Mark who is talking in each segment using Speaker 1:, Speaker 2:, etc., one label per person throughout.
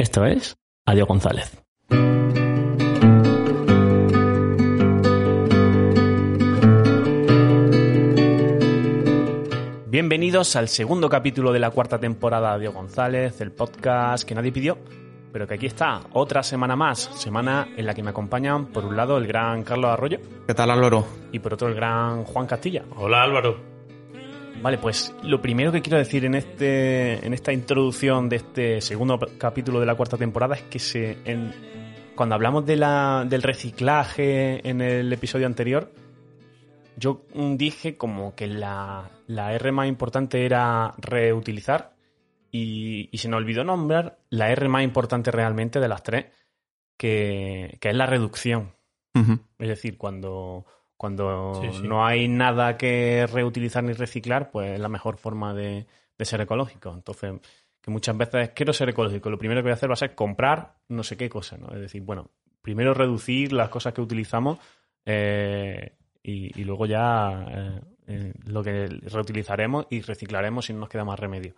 Speaker 1: Esto es Adiós González. Bienvenidos al segundo capítulo de la cuarta temporada de Adiós González, el podcast que nadie pidió, pero que aquí está, otra semana más, semana en la que me acompañan por un lado el gran Carlos Arroyo
Speaker 2: ¿Qué tal, Álvaro?
Speaker 1: y por otro el gran Juan Castilla.
Speaker 3: Hola Álvaro.
Speaker 1: Vale, pues lo primero que quiero decir en este en esta introducción de este segundo capítulo de la cuarta temporada es que se en- cuando hablamos de la, del reciclaje en el episodio anterior, yo dije como que la, la R más importante era reutilizar y, y se nos olvidó nombrar la R más importante realmente de las tres, que, que es la reducción. Es decir, cuando, cuando
Speaker 3: Sí, sí.
Speaker 1: no hay nada que reutilizar ni reciclar, pues es la mejor forma de, de ser ecológico. Entonces, que muchas veces quiero ser ecológico, lo primero que voy a hacer va a ser comprar no sé qué cosa, ¿no? Es decir, bueno, primero reducir las cosas que utilizamos eh, y, y luego ya eh, eh, lo que reutilizaremos y reciclaremos si no nos queda más remedio.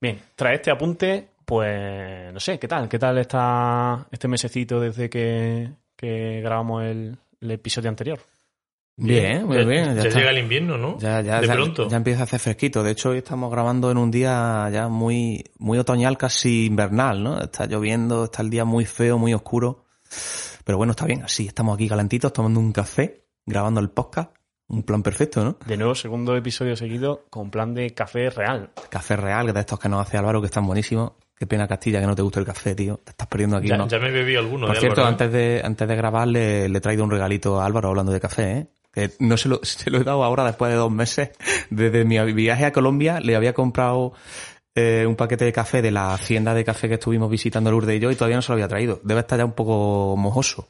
Speaker 1: Bien, tras este apunte, pues no sé, ¿qué tal? ¿Qué tal está este mesecito desde que, que grabamos el, el episodio anterior?
Speaker 2: Bien, muy
Speaker 3: Ya-
Speaker 2: bien.
Speaker 3: Ya, llega el invierno, ¿no?
Speaker 2: Ya, ya,
Speaker 3: de
Speaker 2: ya-
Speaker 3: pronto.
Speaker 2: ya empieza a hacer fresquito. De hecho, hoy estamos grabando en un día ya muy, muy otoñal, casi invernal, ¿no? Está lloviendo, está el día muy feo, muy oscuro. Pero bueno, está bien. Así estamos aquí calentitos, tomando un café, grabando el podcast. Un plan perfecto, ¿no?
Speaker 1: De nuevo, segundo episodio seguido con plan de café real.
Speaker 2: Café real, de estos que nos hace Álvaro, que están buenísimos. Qué pena, Castilla, que no te guste el café, tío. Te estás perdiendo aquí
Speaker 3: ya,
Speaker 2: unos-
Speaker 3: ya me bebí alguno
Speaker 2: Por
Speaker 3: de
Speaker 2: cierto,
Speaker 3: Álvaro, ¿eh?
Speaker 2: antes de, antes de grabar le, le he traído un regalito a Álvaro hablando de café, ¿eh? No se lo, se lo he dado ahora después de dos meses. Desde mi viaje a Colombia le había comprado eh, un paquete de café de la hacienda de café que estuvimos visitando Lourdes y yo y todavía no se lo había traído. Debe estar ya un poco mojoso.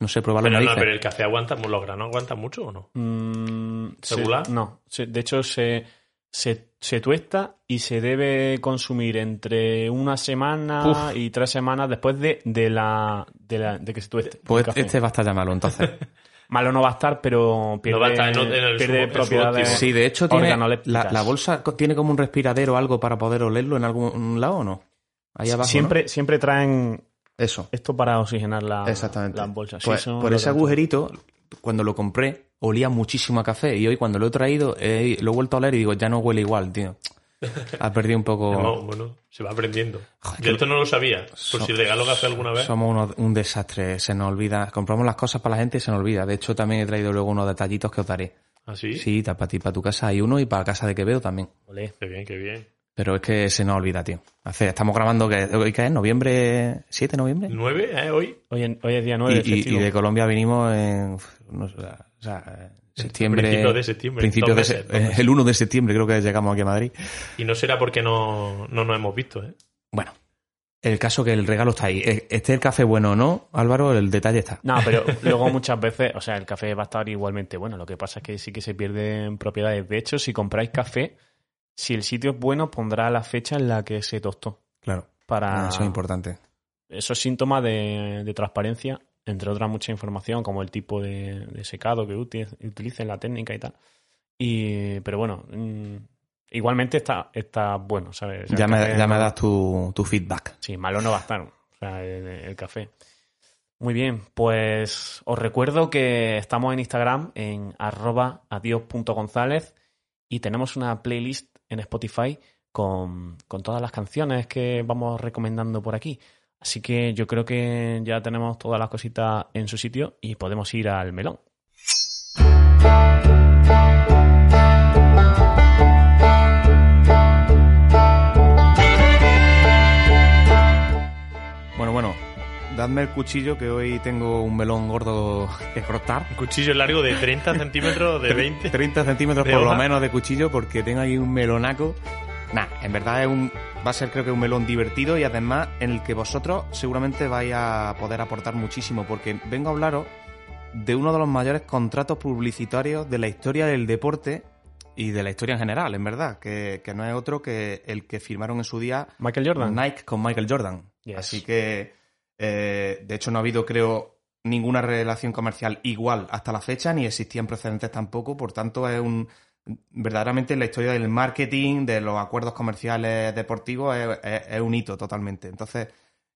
Speaker 2: No sé, probarlo
Speaker 3: Pero, no, pero el café aguanta, los granos aguantan mucho o no?
Speaker 1: Mm, se-
Speaker 3: ¿Regular?
Speaker 1: no, se- de hecho se, se, se tuesta y se debe consumir entre una semana
Speaker 2: Uf.
Speaker 1: y tres semanas después de, de, la, de, la- de que se tueste. el
Speaker 2: Pues
Speaker 1: café.
Speaker 2: este va a estar ya malo, entonces.
Speaker 1: Malo no va a estar, pero pierde,
Speaker 3: va a estar en- en el
Speaker 1: pierde
Speaker 3: su-
Speaker 1: propiedades.
Speaker 2: Sí, de hecho tiene la, la bolsa tiene como un respiradero o algo para poder olerlo en algún lado o no. Ahí abajo. ¿no?
Speaker 1: siempre, siempre traen
Speaker 2: Eso.
Speaker 1: esto para oxigenar la,
Speaker 2: Exactamente.
Speaker 1: las bolsas.
Speaker 2: Pues,
Speaker 1: Sí,
Speaker 2: por ese agujerito, cuando lo compré, olía muchísimo a café. Y hoy cuando lo he traído, eh, lo he vuelto a oler y digo, ya no huele igual, tío. Ha perdido un poco...
Speaker 3: No, bueno, se va aprendiendo.
Speaker 2: Joder,
Speaker 3: Yo esto no lo sabía. Por
Speaker 2: So-
Speaker 3: si regalo café alguna vez.
Speaker 2: Somos unos- un desastre, se nos olvida. Compramos las cosas para la gente y se nos olvida. De hecho, también he traído luego unos detallitos que os daré.
Speaker 3: ¿Así?
Speaker 2: Sí, para ti, para tu casa hay uno y para casa de Quevedo también.
Speaker 1: Olé.
Speaker 3: Qué bien, qué bien.
Speaker 2: Pero es que se nos olvida, tío. Hace, estamos grabando, que ¿hoy qué es? ¿Noviembre? ¿7 de noviembre?
Speaker 3: ¿Nueve, eh, hoy?
Speaker 1: Hoy, en- hoy es día
Speaker 2: Y,
Speaker 1: 9 de
Speaker 2: y- y
Speaker 1: festivo.
Speaker 2: de Colombia vinimos en no sé, o sea, eh, septiembre.
Speaker 3: Principios de septiembre,
Speaker 2: de
Speaker 3: meses,
Speaker 2: se-
Speaker 3: meses.
Speaker 2: el 1 de septiembre creo que llegamos aquí a Madrid.
Speaker 3: Y no será porque no, no nos hemos visto, ¿eh?
Speaker 2: Bueno, el caso que el regalo está ahí. Eh, Esté el café bueno o no, Álvaro, el detalle está.
Speaker 1: No, pero luego muchas veces, o sea, el café va a estar igualmente bueno. Lo que pasa es que sí que se pierden propiedades. De hecho, si compráis café, si el sitio es bueno, pondrá la fecha en la que se tostó.
Speaker 2: Claro,
Speaker 1: Para
Speaker 2: Ah, eso es importante.
Speaker 1: eso es síntoma de, de transparencia, entre otras mucha información, como el tipo de, de secado que uti- utilicen, la técnica y tal. Y, pero bueno, mm, igualmente está, está bueno, ¿sabes? O sea,
Speaker 2: Ya me, ya me das tu, tu feedback.
Speaker 1: Sí, malo no va a estar. O sea, el, el café. Muy bien, pues os recuerdo que estamos en Instagram en arroba adios.gonzález y tenemos una playlist en Spotify con, con todas las canciones que vamos recomendando por aquí. Así que yo creo que ya tenemos todas las cositas en su sitio y podemos ir al melón.
Speaker 2: Bueno, bueno, dadme el cuchillo que hoy tengo un melón gordo que cortar.
Speaker 3: Un cuchillo largo de 30 centímetros, de 20.
Speaker 2: 30 centímetros
Speaker 3: ¿De
Speaker 2: por lo menos de cuchillo porque tengo ahí un melonaco Nah, en verdad es un, va a ser creo que un melón divertido y además en el que vosotros seguramente vais a poder aportar muchísimo porque vengo a hablaros de uno de los mayores contratos publicitarios de la historia del deporte y de la historia en general, en verdad, que, que no es otro que el que firmaron en su día
Speaker 1: Michael Jordan.
Speaker 2: Nike con Michael Jordan.
Speaker 1: Yes.
Speaker 2: Así que, eh, de hecho, no ha habido, creo, ninguna relación comercial igual hasta la fecha, ni existían precedentes tampoco. Por tanto, es un verdaderamente la historia del marketing, de los acuerdos comerciales deportivos, es, un hito totalmente. Entonces,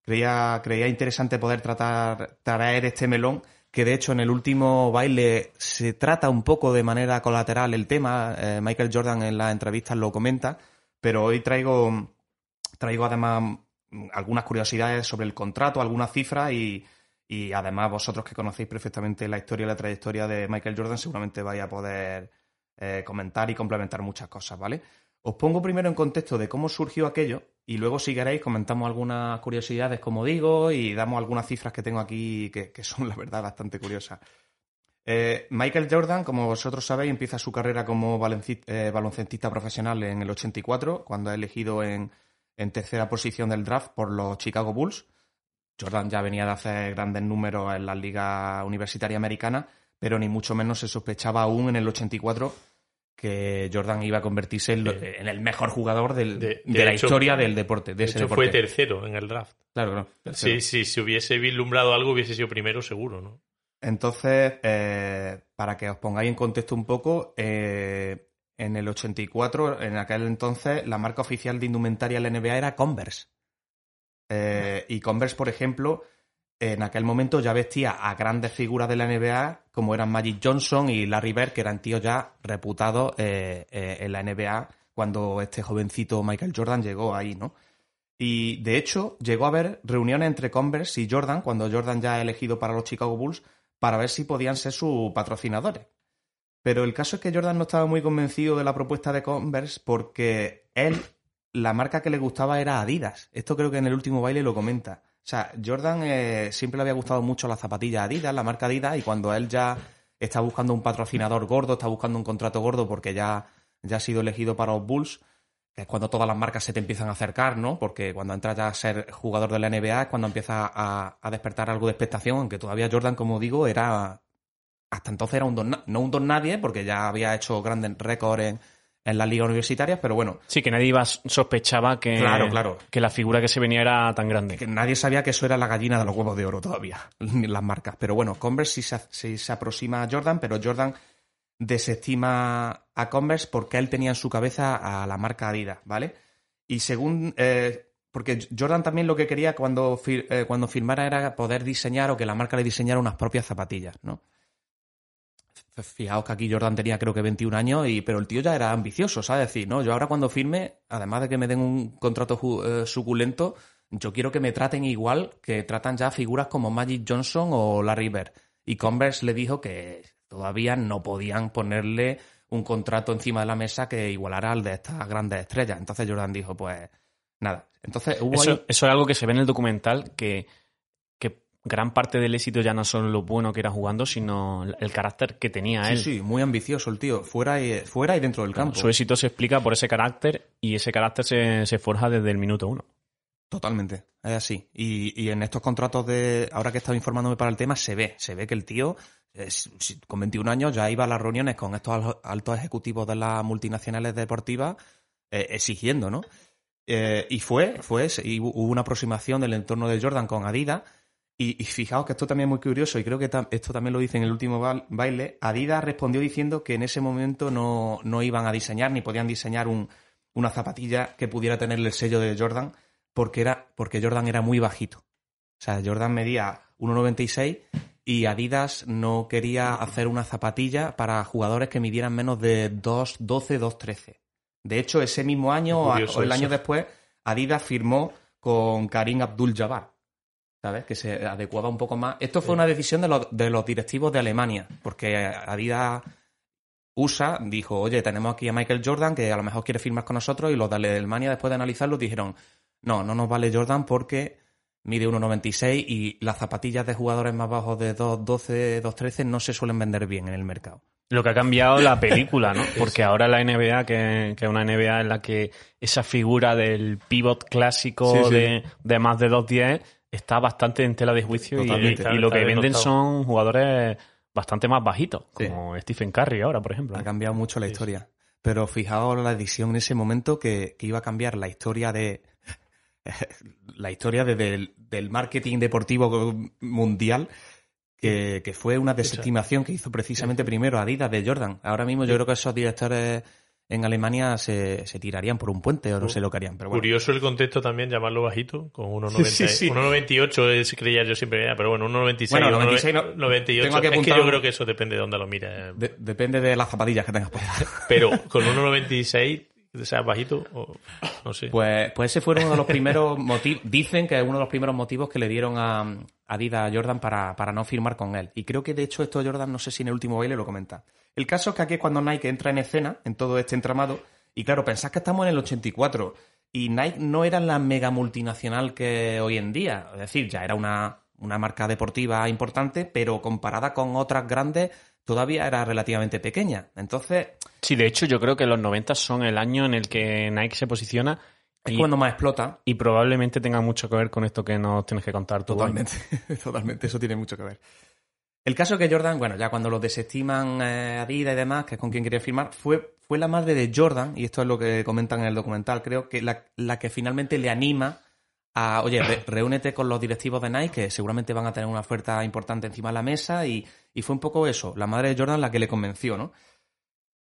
Speaker 2: creía, creía interesante poder tratar, traer este melón, que de hecho en el último baile se trata un poco de manera colateral el tema. eh, Michael Jordan en las entrevistas lo comenta, pero hoy traigo, traigo además algunas curiosidades sobre el contrato, algunas cifras y, y además vosotros que conocéis perfectamente la historia y la trayectoria de Michael Jordan seguramente vais a poder eh, comentar y complementar muchas cosas, ¿vale? Os pongo primero en contexto de cómo surgió aquello y luego si queréis comentamos algunas curiosidades, como digo, y damos algunas cifras que tengo aquí que, son, la verdad, bastante curiosas. Eh, Michael Jordan, como vosotros sabéis, empieza su carrera como eh, baloncestista profesional en el 84, cuando es elegido en, en tercera posición del draft por los Chicago Bulls. Jordan ya venía de hacer grandes números en la liga universitaria americana, pero ni mucho menos se sospechaba aún en el 84 que Jordan iba a convertirse en, el mejor jugador del- de,
Speaker 3: De- de
Speaker 2: la
Speaker 3: hecho-
Speaker 2: historia del deporte, de, ese
Speaker 3: hecho,
Speaker 2: deporte.
Speaker 3: fue tercero en el draft.
Speaker 2: Claro, claro, tercero.
Speaker 3: Sí, sí, si hubiese vislumbrado algo, hubiese sido primero, seguro, ¿no?
Speaker 2: Entonces, eh, para que os pongáis en contexto un poco, eh, en el 84, en aquel entonces, la marca oficial de indumentaria de la NBA era Converse. Eh, y Converse, por ejemplo, en aquel momento ya vestía a grandes figuras de la NBA, como eran Magic Johnson y Larry Bird, que eran tíos ya reputados eh, eh, en la NBA cuando este jovencito Michael Jordan llegó ahí, ¿no? Y de hecho, llegó a haber reuniones entre Converse y Jordan, cuando Jordan ya ha elegido para los Chicago Bulls, para ver si podían ser sus patrocinadores. Pero el caso es que Jordan no estaba muy convencido de la propuesta de Converse porque él, la marca que le gustaba era Adidas. Esto creo que en el último baile lo comenta. O sea, Jordan eh, siempre le había gustado mucho las zapatillas Adidas, la marca Adidas, y cuando él ya está buscando un patrocinador gordo, está buscando un contrato gordo porque ya, ya ha sido elegido para los Bulls, es cuando todas las marcas se te empiezan a acercar, ¿no? Porque cuando entras ya a ser jugador de la NBA es cuando empieza a, a despertar algo de expectación, aunque todavía Jordan, como digo, era hasta entonces era un don, no un don nadie, porque ya había hecho grandes récords en, en las ligas universitarias, pero bueno,
Speaker 1: Sí, que nadie iba, sospechaba que,
Speaker 2: Claro, claro.
Speaker 1: que la figura que se venía era tan grande.
Speaker 2: que nadie sabía que eso era la gallina de los huevos de oro todavía, las marcas. Pero bueno, Converse sí se, sí se aproxima a Jordan, pero Jordan desestima a Converse porque él tenía en su cabeza a la marca Adidas, ¿vale? Y según... eh, porque Jordan también lo que quería cuando, fir- eh, cuando firmara era poder diseñar o que la marca le diseñara unas propias zapatillas, ¿no? Fijaos que aquí Jordan tenía creo que 21 años, y, pero el tío ya era ambicioso, ¿sabes? decir, no, yo ahora cuando firme, además de que me den un contrato eh, suculento, yo quiero que me traten igual que tratan ya figuras como Magic Johnson o Larry Bird. Y Converse le dijo que todavía no podían ponerle un contrato encima de la mesa que igualara al de estas grandes estrellas. Entonces Jordan dijo, pues nada. Entonces hubo
Speaker 1: Eso,
Speaker 2: ahí-
Speaker 1: eso es algo que se ve en el documental, que gran parte del éxito ya no son lo bueno que era jugando, sino el carácter que tenía
Speaker 2: Sí,
Speaker 1: él.
Speaker 2: sí, muy ambicioso el tío, fuera y, fuera y dentro del campo.
Speaker 1: Su éxito se explica por ese carácter y ese carácter se, se forja desde el minuto uno.
Speaker 2: Totalmente, es así. Y, y en estos contratos de, ahora que he estado informándome para el tema, se ve, se ve que el tío, eh, con 21 años, ya iba a las reuniones con estos al- altos ejecutivos de las multinacionales deportivas eh, exigiendo, ¿no? Eh, y fue, fue, y hubo una aproximación del entorno de Jordan con Adidas. Y, y fijaos que esto también es muy curioso, y creo que tam- esto también lo dice en el último ba- baile. Adidas respondió diciendo que en ese momento no, no iban a diseñar ni podían diseñar un, una zapatilla que pudiera tener el sello de Jordan porque, era, porque Jordan era muy bajito. O sea, Jordan medía 1,96 y Adidas no quería hacer una zapatilla para jugadores que midieran menos de 2,12, 2,13. De hecho, ese mismo año o, el año después, Adidas firmó con Karim Abdul-Jabbar. ¿Sabes? Que se adecuaba un poco más. Esto fue una decisión de los, de los directivos de Alemania, porque Adidas USA dijo, oye, tenemos aquí a Michael Jordan que a lo mejor quiere firmar con nosotros y los de Alemania después de analizarlo dijeron, no, no nos vale Jordan porque mide 1,96 y las zapatillas de jugadores más bajos de 2,12, 2,13 no se suelen vender bien en el mercado.
Speaker 1: Lo que ha cambiado la película, ¿no? Porque ahora la NBA, que, que es una NBA en la que esa figura del pivot clásico
Speaker 2: Sí, sí.
Speaker 1: De, de más de 2'10 está bastante en tela de juicio y, lo que venden son jugadores bastante más bajitos,
Speaker 2: Sí.
Speaker 1: como Stephen Curry ahora, por ejemplo.
Speaker 2: Ha cambiado mucho la historia. Pero fijaos la decisión en ese momento que, que iba a cambiar la historia de. la historia de- del, del marketing deportivo mundial. Que, que fue una desestimación que hizo precisamente primero Adidas de Jordan. Ahora mismo yo creo que esos directores en Alemania se, se tirarían por un puente o no sé lo que harían. Pero bueno.
Speaker 3: Curioso el contexto también, llamarlo bajito, con 1,90.
Speaker 2: Sí, sí.
Speaker 3: 1,98 es, creía yo siempre, era, pero bueno, 1,96.
Speaker 2: Bueno,
Speaker 3: 1,96,
Speaker 2: 96 no-
Speaker 3: 98.
Speaker 2: tengo aquí
Speaker 3: es que yo creo que eso depende de dónde lo mires.
Speaker 2: De- depende de las zapatillas que tengas puestas.
Speaker 3: Pero con 1,96, o sea, bajito, o, no sé.
Speaker 2: Pues, pues ese fue uno de los primeros motivos, dicen que es uno de los primeros motivos que le dieron a a Adidas a Jordan para, para no firmar con él. Y creo que de hecho esto Jordan, no sé si en el último baile lo comenta. El caso es que aquí es cuando Nike entra en escena, en todo este entramado, y claro, pensás que estamos en el 84, y Nike no era la mega multinacional que hoy en día, es decir, ya era una, una marca deportiva importante, pero comparada con otras grandes, todavía era relativamente pequeña. Entonces,
Speaker 1: Sí, de hecho, yo creo que los 90 son el año en el que Nike se posiciona
Speaker 2: es
Speaker 1: y,
Speaker 2: cuando más explota.
Speaker 1: y probablemente tenga mucho que ver con esto que nos tienes que contar tú.
Speaker 2: Totalmente, totalmente, eso tiene mucho que ver. El caso que Jordan, bueno, ya cuando lo desestiman eh, Adidas y demás, que es con quien quería firmar, fue, fue la madre de Jordan, y esto es lo que comentan en el documental, creo que la, la que finalmente le anima a, oye, re- reúnete con los directivos de Nike, que seguramente van a tener una oferta importante encima de la mesa, y, y fue un poco eso, la madre de Jordan la que le convenció, ¿no?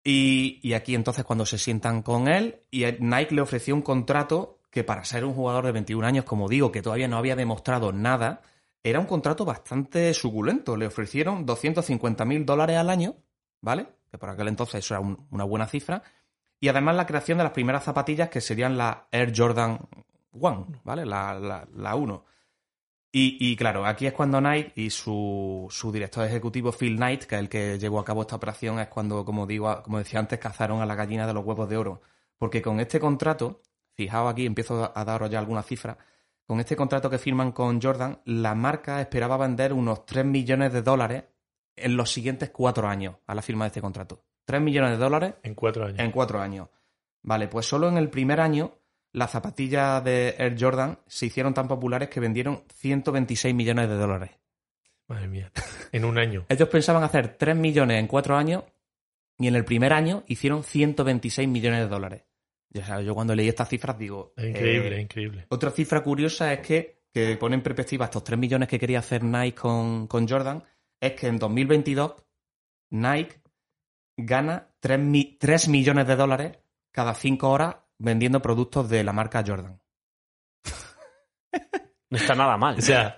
Speaker 2: Y, y aquí entonces cuando se sientan con él, y Nike le ofreció un contrato que para ser un jugador de 21 años, como digo, que todavía no había demostrado nada, era un contrato bastante suculento. Le ofrecieron 250 mil dólares al año, ¿vale? Que por aquel entonces eso era un- una buena cifra. Y además la creación de las primeras zapatillas que serían la Air Jordan One, ¿vale? La, la, la 1. Y, y claro, aquí es cuando Nike y su, su director ejecutivo Phil Knight, que es el que llevó a cabo esta operación, es cuando, como digo, como decía antes, cazaron a la gallina de los huevos de oro. Porque con este contrato, fijaos aquí, empiezo a daros ya algunas cifras, con este contrato que firman con Jordan, la marca esperaba vender unos 3 millones de dólares en los siguientes cuatro años a la firma de este contrato. 3 millones de dólares
Speaker 3: En cuatro años.
Speaker 2: en cuatro años. Vale, pues solo en el primer año las zapatillas de Air Jordan se hicieron tan populares que vendieron 126 millones de dólares.
Speaker 3: Madre mía. En un año.
Speaker 2: Ellos pensaban hacer 3 millones en cuatro años y en el primer año hicieron 126 millones de dólares. Ya sabes, yo cuando leí estas cifras digo...
Speaker 3: Es increíble,
Speaker 2: eh,
Speaker 3: es increíble.
Speaker 2: otra cifra curiosa es que, que pone en perspectiva estos 3 millones que quería hacer Nike con, con Jordan, es que en 2022 Nike gana 3, mi- 3 millones de dólares cada 5 horas vendiendo productos de la marca Jordan.
Speaker 1: No está nada mal.
Speaker 3: O sea,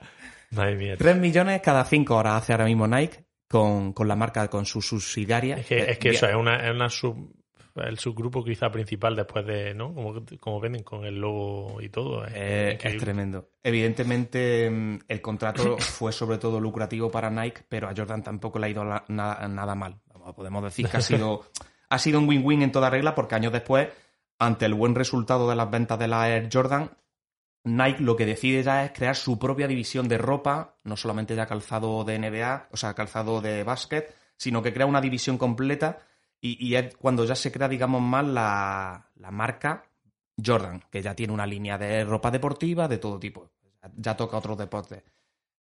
Speaker 3: madre mía.
Speaker 2: 3 millones cada 5 horas hace ahora mismo Nike con, con la marca, con su subsidiaria.
Speaker 3: Es que,
Speaker 2: Eh,
Speaker 3: es que eso es una, es una sub, el subgrupo quizá principal después de, ¿no? Como, como venden con el logo y todo. Es,
Speaker 2: Eh, es tremendo. Evidentemente, mm, el contrato fue sobre todo lucrativo para Nike, pero a Jordan tampoco le ha ido la- na- nada mal. Podemos decir que ha sido, ha sido un win-win en toda regla, porque años después, ante el buen resultado de las ventas de la Air Jordan, Nike lo que decide ya es crear su propia división de ropa, no solamente ya calzado de NBA, o sea, calzado de básquet, sino que crea una división completa y, es cuando ya se crea, digamos, más la, la marca Jordan, que ya tiene una línea de ropa deportiva de todo tipo. Ya toca otros deportes.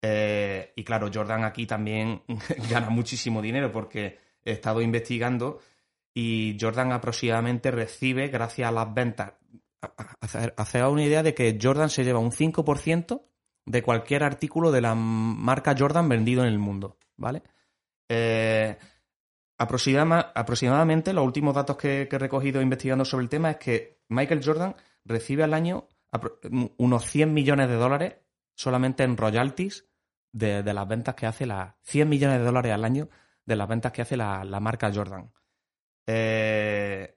Speaker 2: Eh, y claro, Jordan aquí también gana muchísimo dinero porque he estado investigando y Jordan aproximadamente recibe, gracias a las ventas, hacer una idea de que Jordan se lleva un 5% de cualquier artículo de la marca Jordan vendido en el mundo, ¿vale? Eh, aproxima- aproximadamente, los últimos datos que, que he recogido investigando sobre el tema es que Michael Jordan recibe al año unos 100 millones de dólares solamente en royalties de, de las ventas que hace la... 100 millones de dólares al año de las ventas que hace la, la marca Jordan. Eh,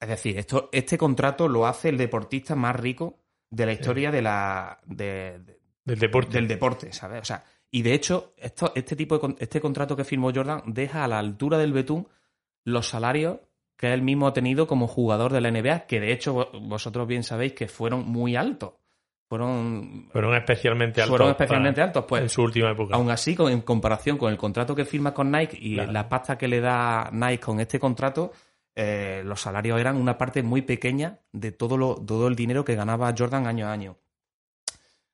Speaker 2: es decir, esto, este contrato lo hace el deportista más rico de la historia de la, de- de-
Speaker 3: Del deporte.
Speaker 2: del deporte, ¿sabes? O sea, y de hecho, esto, este tipo de este contrato que firmó Jordan deja a la altura del betún los salarios que él mismo ha tenido como jugador de la NBA, que de hecho vo- vosotros bien sabéis que fueron muy altos. fueron,
Speaker 3: Fueron especialmente altos.
Speaker 2: fueron especialmente
Speaker 3: para-
Speaker 2: altos. Pues
Speaker 3: en su última época.
Speaker 2: Aún así, con- en comparación con el contrato que firma con Nike y
Speaker 3: Claro.
Speaker 2: la pasta que le da Nike con este contrato, eh, los salarios eran una parte muy pequeña de todo, lo, todo el dinero que ganaba Jordan año a año.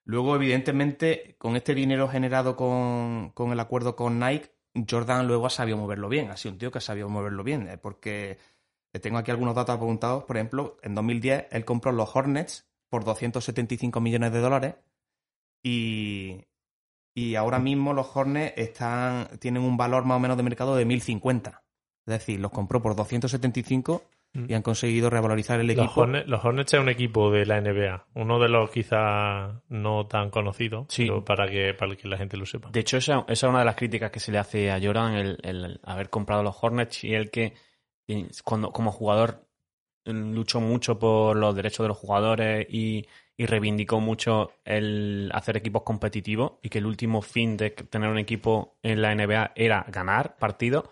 Speaker 2: Luego, evidentemente, con este dinero generado con, con el acuerdo con Nike, Jordan luego ha sabido moverlo bien. Ha sido un tío que ha sabido moverlo bien. eh, porque tengo aquí algunos datos apuntados. Por ejemplo, en 2010 él compró los Hornets por 275 millones de dólares. Y, y ahora mismo los Hornets están, tienen un valor más o menos de mercado de 1050. Es decir, los compró por 275 y han conseguido revalorizar el equipo.
Speaker 3: Los Hornets, los Hornets es un equipo de la NBA. Uno de los quizás no tan conocidos,
Speaker 1: Sí.
Speaker 3: pero para que, para que la gente lo sepa.
Speaker 1: De hecho, esa, esa es una de las críticas que se le hace a Jordan, el, el haber comprado los Hornets y el que cuando como jugador luchó mucho por los derechos de los jugadores y, y reivindicó mucho el hacer equipos competitivos y que el último fin de tener un equipo en la NBA era ganar partidos.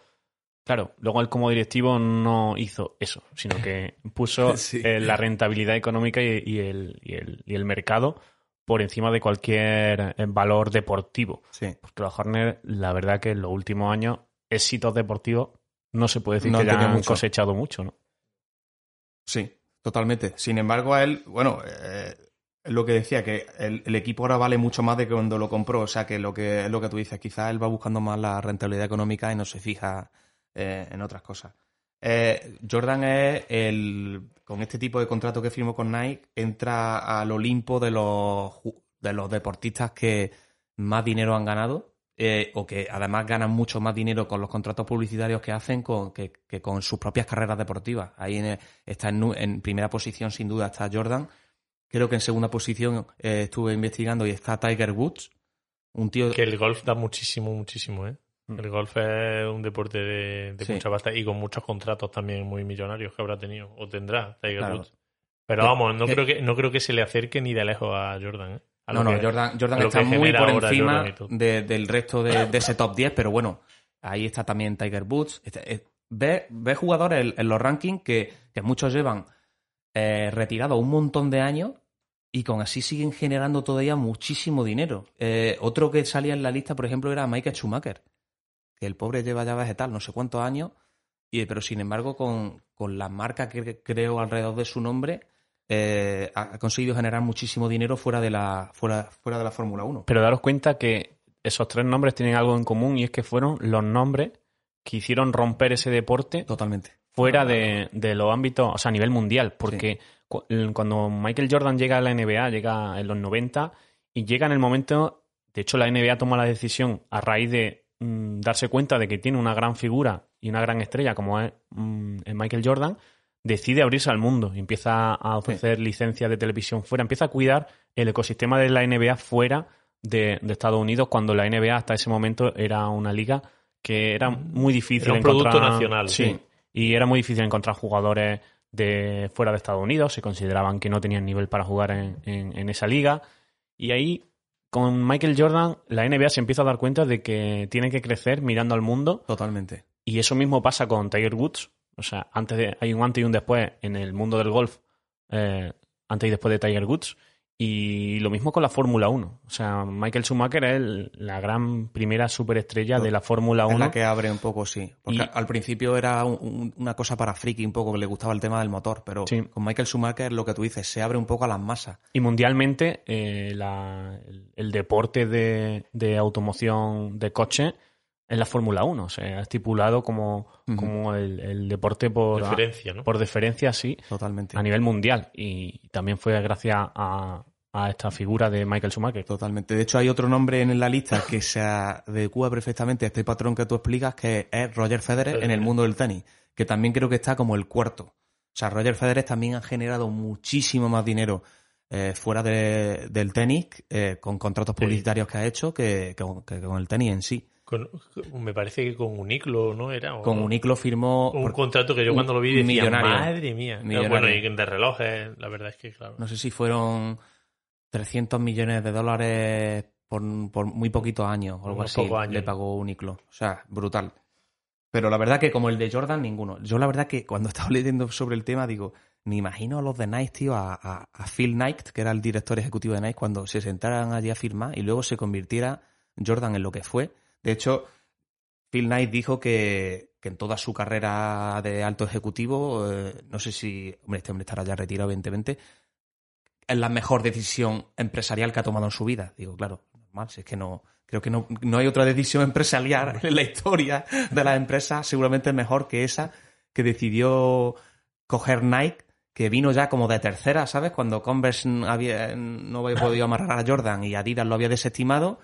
Speaker 1: Claro, luego él como directivo no hizo eso, sino que puso
Speaker 2: Sí.
Speaker 1: eh, la rentabilidad económica y, y el, y, el, y el mercado por encima de cualquier eh, valor deportivo.
Speaker 2: Sí.
Speaker 1: Porque los Hornets, la verdad que en los últimos años, éxitos deportivos, no se puede decir
Speaker 2: No
Speaker 1: que ya
Speaker 2: tenido
Speaker 1: han
Speaker 2: mucho.
Speaker 1: cosechado mucho, ¿no?
Speaker 2: Sí, totalmente. Sin embargo, a él, bueno, eh, lo que decía, que el, el equipo ahora vale mucho más de que cuando lo compró. O sea, que lo que es lo que tú dices, quizás él va buscando más la rentabilidad económica y no se fija eh, en otras cosas. Eh, Jordan es el. Con este tipo de contrato que firmó con Nike, entra al Olimpo de los, de los deportistas que más dinero han ganado. eh, o que además ganan mucho más dinero con los contratos publicitarios que hacen con, que, con sus propias carreras deportivas. Ahí está en, primera posición, sin duda, está Jordan. Creo que en segunda posición estuve investigando y está Tiger Woods. Un tío
Speaker 3: Que el golf da muchísimo, muchísimo, ¿eh?
Speaker 1: Mm.
Speaker 3: El golf es un deporte de, de
Speaker 2: Sí.
Speaker 3: mucha pasta y con muchos contratos también muy millonarios que habrá tenido o tendrá Tiger
Speaker 2: Claro.
Speaker 3: Woods. Pero vamos, no
Speaker 2: que-
Speaker 3: creo que no creo que se le acerque ni de lejos a Jordan, ¿eh? A
Speaker 2: No, no,
Speaker 3: que-
Speaker 2: Jordan, Jordan está muy por encima de- del resto de, de ese top 10, pero bueno, ahí está también Tiger Woods. Este- eh, ve, ve jugadores en, en los rankings que, que muchos llevan eh, retirados un montón de años y con así siguen generando todavía muchísimo dinero. Eh, otro que salía en la lista, por ejemplo, era Michael Schumacher, que el pobre lleva ya vegetal no sé cuántos años, y, pero sin embargo con, con la marca que creó alrededor de su nombre, eh, ha conseguido generar muchísimo dinero fuera de la, fuera, fuera de la Fórmula 1.
Speaker 1: Pero daros cuenta que esos tres nombres tienen algo en común y es que fueron los nombres que hicieron romper ese deporte
Speaker 2: Totalmente.
Speaker 1: fuera de, de los ámbitos, o sea, a nivel mundial, porque cu- cuando Michael Jordan llega a la NBA, llega en los 90 y llega en el momento, de hecho la NBA toma la decisión a raíz de mm, darse cuenta de que tiene una gran figura y una gran estrella como es mm, Michael Jordan, decide abrirse al mundo y empieza a ofrecer licencias de televisión fuera, empieza a cuidar el ecosistema de la NBA fuera de, de Estados Unidos, cuando la NBA hasta ese momento era una liga que era muy difícil
Speaker 3: Era un
Speaker 1: encontrar-
Speaker 3: producto nacional,
Speaker 1: sí,
Speaker 3: sí.
Speaker 1: y era muy difícil encontrar jugadores de fuera de Estados Unidos, se consideraban que no tenían nivel para jugar en, en- en esa liga. Y ahí, con Michael Jordan, la NBA se empieza a dar cuenta de que tiene que crecer mirando al mundo.
Speaker 2: Totalmente.
Speaker 1: Y eso mismo pasa con Tiger Woods. O sea, antes de, hay un antes y un después en el mundo del golf, eh, antes y después de Tiger Woods. Y lo mismo con la Fórmula 1. O sea, Michael Schumacher es el- la gran primera superestrella de la Fórmula
Speaker 2: Es
Speaker 1: 1.
Speaker 2: la que abre un poco, sí. Porque
Speaker 1: Y-
Speaker 2: al principio era un- un- una cosa para friki un poco, que le gustaba el tema del motor, pero
Speaker 1: Sí.
Speaker 2: con Michael Schumacher lo que tú dices, se abre un poco a las masas.
Speaker 1: Y mundialmente, eh, la- el, el deporte de, de automoción de coche es la Fórmula 1. O sea, estipulado como, como el, el deporte por,
Speaker 3: Referencia, ¿no?
Speaker 1: por deferencia, sí,
Speaker 2: Totalmente.
Speaker 1: a nivel mundial. Y también fue gracias a, a esta figura de Michael Schumacher.
Speaker 2: Totalmente. De hecho, hay otro nombre en la lista que se adecua perfectamente a este patrón que tú explicas, que es Roger Federer en el mundo del tenis, que también creo que está como el cuarto. O sea, Roger Federer también ha generado muchísimo más dinero eh, fuera de- del tenis, eh, con contratos
Speaker 3: Sí.
Speaker 2: publicitarios que ha hecho, que, que con- que con el tenis en sí.
Speaker 3: Con- me parece que con Uniclo, ¿no? Era o-
Speaker 2: Con Uniclo firmó...
Speaker 3: un contrato que yo cuando lo vi decía,
Speaker 2: millonario.
Speaker 3: madre mía.
Speaker 2: Millonario.
Speaker 3: Bueno, y de relojes, la verdad es que, claro.
Speaker 2: no sé si fueron 300 millones de dólares por, por muy poquitos años o algo
Speaker 3: Unos
Speaker 2: así.
Speaker 3: años.
Speaker 2: Le pagó Uniclo. O sea, brutal. Pero la verdad que como el de Jordan, ninguno. Yo la verdad que cuando estaba leyendo sobre el tema digo, me imagino a los de Nike, tío, a, a- a Phil Knight, que era el director ejecutivo de Nike, cuando se sentaran allí a firmar y luego se convirtiera Jordan en lo que fue. De hecho, Phil Knight dijo que, que en toda su carrera de alto ejecutivo, eh, no sé si, hombre, este hombre estará ya retirado, evidentemente, es la mejor decisión empresarial que ha tomado en su vida. Digo, claro, normal, si es que no, creo que no, no hay otra decisión empresarial en la historia de las empresas seguramente mejor que esa que decidió coger Nike, que vino ya como de tercera, ¿sabes? Cuando Converse había, no había podido amarrar a Jordan y Adidas lo había desestimado,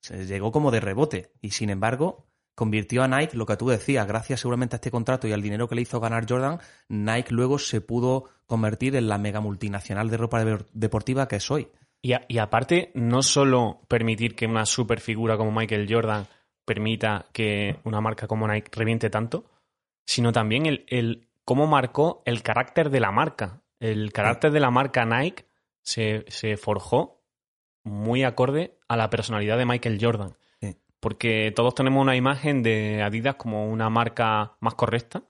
Speaker 2: se llegó como de rebote. Y sin embargo, convirtió a Nike, lo que tú decías, gracias seguramente a este contrato y al dinero que le hizo ganar Jordan, Nike luego se pudo convertir en la mega multinacional de ropa de- deportiva que es hoy.
Speaker 1: Y, aparte, no solo permitir que una superfigura como Michael Jordan permita que una marca como Nike reviente tanto, sino también el, cómo marcó el carácter de la marca. El carácter de la marca Nike se forjó muy acorde a la personalidad de Michael Jordan.
Speaker 2: Sí.
Speaker 1: Porque todos tenemos una imagen de Adidas como una marca más correcta.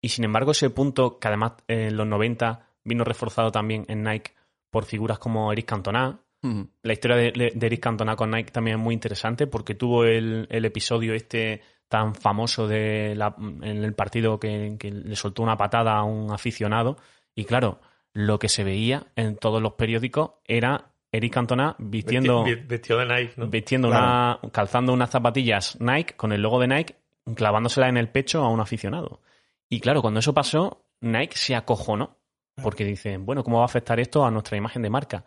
Speaker 1: Y sin embargo, ese punto, que además en los 90 vino reforzado también en Nike por figuras como Eric Cantona. La historia de, de Eric Cantona con Nike también es muy interesante porque tuvo el, el episodio este tan famoso de la- en el partido que, que le soltó una patada a un aficionado. Y claro, lo que se veía en todos los periódicos era Eric Cantona vistiendo,
Speaker 3: Vesti- Vestido de Nike, ¿no?
Speaker 1: vistiendo una, calzando unas zapatillas Nike con el logo de Nike, clavándosela en el pecho a un aficionado. Y claro, cuando eso pasó, Nike se acojonó. Porque dicen, bueno, ¿cómo va a afectar esto a nuestra imagen de marca?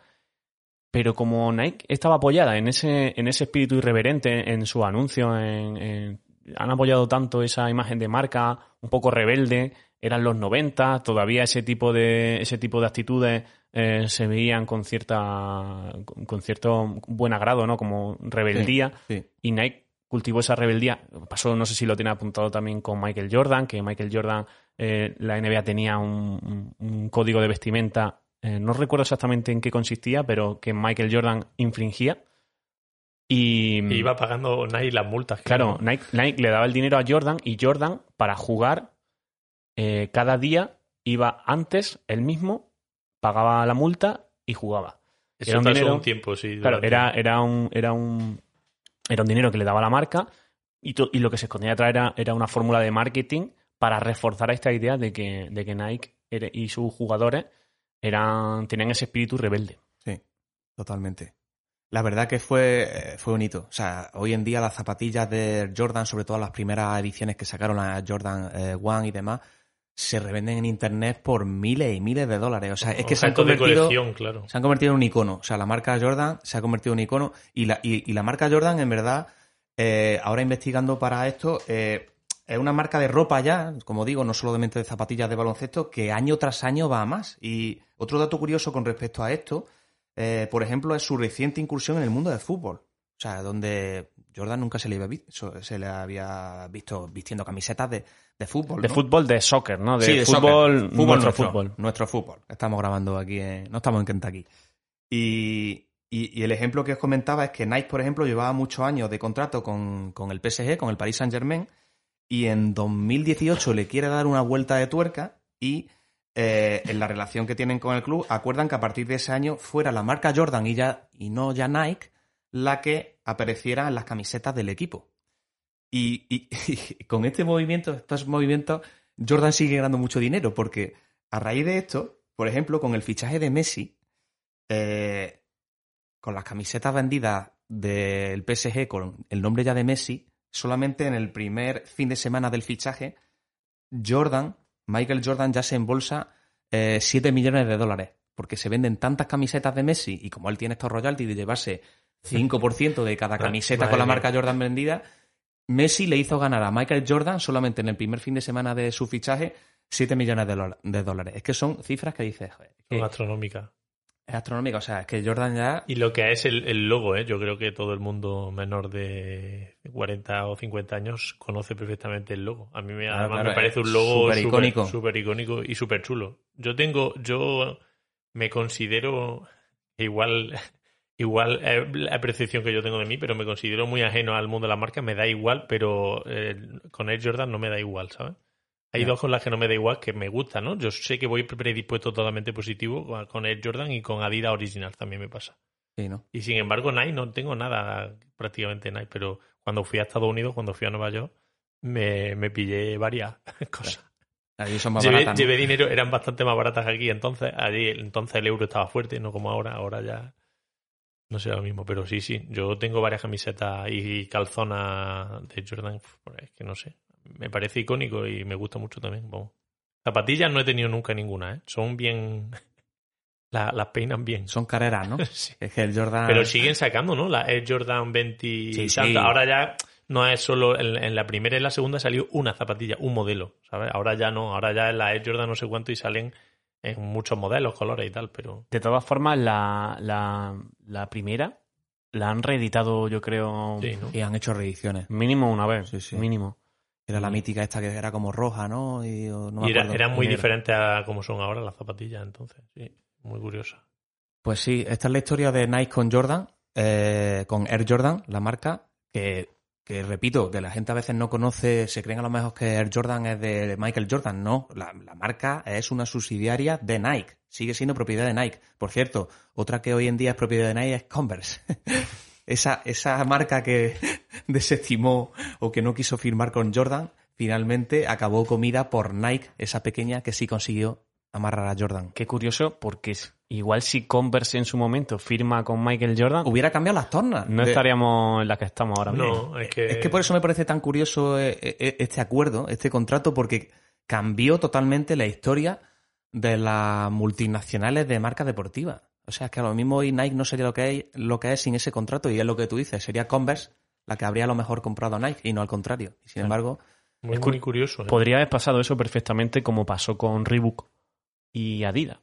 Speaker 1: Pero como Nike estaba apoyada en ese, en ese espíritu irreverente, en su anuncio, en, en- han apoyado tanto esa imagen de marca, un poco rebelde, eran los 90, todavía ese tipo de, ese tipo de actitudes eh, se veían con cierta con, cierto buen agrado, ¿no? Como rebeldía.
Speaker 2: Sí.
Speaker 1: Y Nike cultivó esa rebeldía. Pasó, no sé si lo tiene apuntado también con Michael Jordan, que Michael Jordan, eh, la NBA tenía un, código de vestimenta, eh, no recuerdo exactamente en qué consistía, pero que Michael Jordan infringía. Y,
Speaker 3: Y iba pagando Nike las multas.
Speaker 1: claro. Nike, Nike le daba el dinero a Jordan y Jordan, para jugar, eh, cada día iba antes, él mismo, pagaba la multa y jugaba.
Speaker 3: Eso
Speaker 1: era un
Speaker 3: pasó
Speaker 1: dinero-
Speaker 3: un tiempo, sí.
Speaker 1: Claro, era, era, un, era, un, era un dinero que le daba la marca y, to- y lo que se escondía detrás era, era una fórmula de marketing para reforzar esta idea de que, de que Nike y sus jugadores eran, tenían ese espíritu rebelde.
Speaker 2: Sí, totalmente. La verdad que fue, eh, fue bonito. O sea, hoy en día las zapatillas de Jordan, sobre todo las primeras ediciones que sacaron, la Jordan eh, One y demás, se revenden en internet por miles y miles de dólares. O sea, es que se han convertido,
Speaker 3: claro.
Speaker 2: se han convertido en un icono. O sea, la marca Jordan se ha convertido en un icono. Y la, y, y la marca Jordan, en verdad, eh, ahora investigando para esto, eh, es una marca de ropa ya, como digo, no solamente de zapatillas de baloncesto, que año tras año va a más. Y otro dato curioso con respecto a esto, eh, por ejemplo, es su reciente incursión en el mundo del fútbol. O sea, donde Jordan nunca se le había visto, se le había visto vistiendo camisetas de, de fútbol.
Speaker 1: De fútbol, de soccer, ¿no? De,
Speaker 2: Sí, de
Speaker 1: fútbol,
Speaker 2: soccer. Fútbol
Speaker 1: nuestro fútbol.
Speaker 2: Nuestro fútbol. Estamos grabando aquí, en- no estamos en Kentucky. Y, y- y el ejemplo que os comentaba es que Nike, por ejemplo, llevaba muchos años de contrato con, con el PSG, con el Paris Saint Germain, y en 2018 le quiere dar una vuelta de tuerca y eh, en la relación que tienen con el club acuerdan que a partir de ese año fuera la marca Jordan y, ya, y no ya Nike la que apareciera en las camisetas del equipo. Y, y- y con este movimiento, estos movimientos, Jordan sigue ganando mucho dinero porque a raíz de esto, por ejemplo, con el fichaje de Messi, eh, con las camisetas vendidas del PSG con el nombre ya de Messi, solamente en el primer fin de semana del fichaje, Jordan, Michael Jordan ya se embolsa eh, 7 millones de dólares. Porque se venden tantas camisetas de Messi y como él tiene estos royalties de llevarse 5% de cada camiseta con la marca Jordan vendida, Messi le hizo ganar a Michael Jordan solamente en el primer fin de semana de su fichaje 7 millones de, dólares. Es que son cifras que dices, joder, es, que
Speaker 3: Son astronómicas.
Speaker 2: es astronómica. O sea, es que Jordan ya.
Speaker 3: Y lo que es el, el logo, ¿eh? yo creo que todo el mundo menor de 40 o 50 años conoce perfectamente el logo. A mí me,
Speaker 2: Claro,
Speaker 3: además
Speaker 2: claro,
Speaker 3: me parece un logo
Speaker 2: súper icónico.
Speaker 3: súper icónico y súper chulo. Yo tengo, yo me considero igual, igual eh, la percepción que yo tengo de mí, pero me considero muy ajeno al mundo de la marca. Me da igual, pero eh, con Air Jordan no me da igual, ¿sabes? Hay dos con las que no me da igual, que me gusta, ¿no? Yo sé que voy predispuesto totalmente positivo con- con Air Jordan y con Adidas Original también me pasa.
Speaker 2: Sí, ¿no?
Speaker 3: Y sin embargo, Nike no tengo nada prácticamente Nike, pero cuando fui a Estados Unidos, cuando fui a Nueva York, me, me pillé varias cosas.
Speaker 2: Allí son más
Speaker 3: Llevé,
Speaker 2: baratas. ¿no?
Speaker 3: llevé dinero, eran bastante más baratas aquí, entonces allí entonces el euro estaba fuerte, no como ahora, ahora ya no sé lo mismo, pero sí, sí, yo tengo varias camisetas y calzonas de Jordan, es que no sé, me parece icónico y me gusta mucho también, vamos. Zapatillas no he tenido nunca ninguna, ¿eh? son bien, la- las peinan bien.
Speaker 2: Son carreras, ¿no?
Speaker 3: Sí.
Speaker 2: Es que el Jordan...
Speaker 3: Pero siguen sacando, ¿no? La Air Jordan 20 y
Speaker 2: Sí, sí.
Speaker 3: tanto. Ahora ya no es solo en, en la primera y la segunda salió una zapatilla, un modelo, ¿sabes? Ahora ya no, ahora ya en la Air Jordan no sé cuánto y salen en muchos modelos, colores y tal, pero
Speaker 1: De todas formas, la, la, la primera la han reeditado, yo creo,
Speaker 3: sí, ¿no?
Speaker 2: Y han hecho reediciones.
Speaker 1: mínimo una vez.
Speaker 2: Sí, sí.
Speaker 1: Mínimo.
Speaker 2: Era la
Speaker 1: Mm.
Speaker 2: mítica esta que era como roja, ¿no? Y, no me
Speaker 3: y era- eran muy diferentes a como son ahora las zapatillas, entonces, sí, muy curiosa.
Speaker 2: Pues sí, esta es la historia de Nike con Jordan, eh, con Air Jordan, la marca, que, que repito, que la gente a veces no conoce, se creen a lo mejor que Air Jordan es de Michael Jordan. No, la, la marca es una subsidiaria de Nike, sigue siendo propiedad de Nike. Por cierto, otra que hoy en día es propiedad de Nike es Converse. esa, esa marca que desestimó o que no quiso firmar con Jordan, finalmente acabó comida por Nike, esa pequeña que sí consiguió amarrar a Jordan.
Speaker 1: Qué curioso, porque es- igual si Converse en su momento firma con Michael Jordan,
Speaker 2: Hubiera cambiado las tornas.
Speaker 1: no
Speaker 2: De-
Speaker 1: estaríamos en la que estamos ahora mismo.
Speaker 3: No, es que,
Speaker 2: Es que por eso me parece tan curioso eh, eh, este acuerdo, este contrato, porque cambió totalmente la historia de las multinacionales de marcas deportivas. O sea, es que a lo mismo hoy Nike no sería lo que, hay, lo que es sin ese contrato, y es lo que tú dices, sería Converse la que habría a lo mejor comprado a Nike, y no al contrario. Y sin embargo,
Speaker 3: muy,
Speaker 1: es
Speaker 3: muy
Speaker 1: cu-
Speaker 3: curioso. ¿eh?
Speaker 1: Podría haber pasado eso perfectamente como pasó con Reebok y Adidas,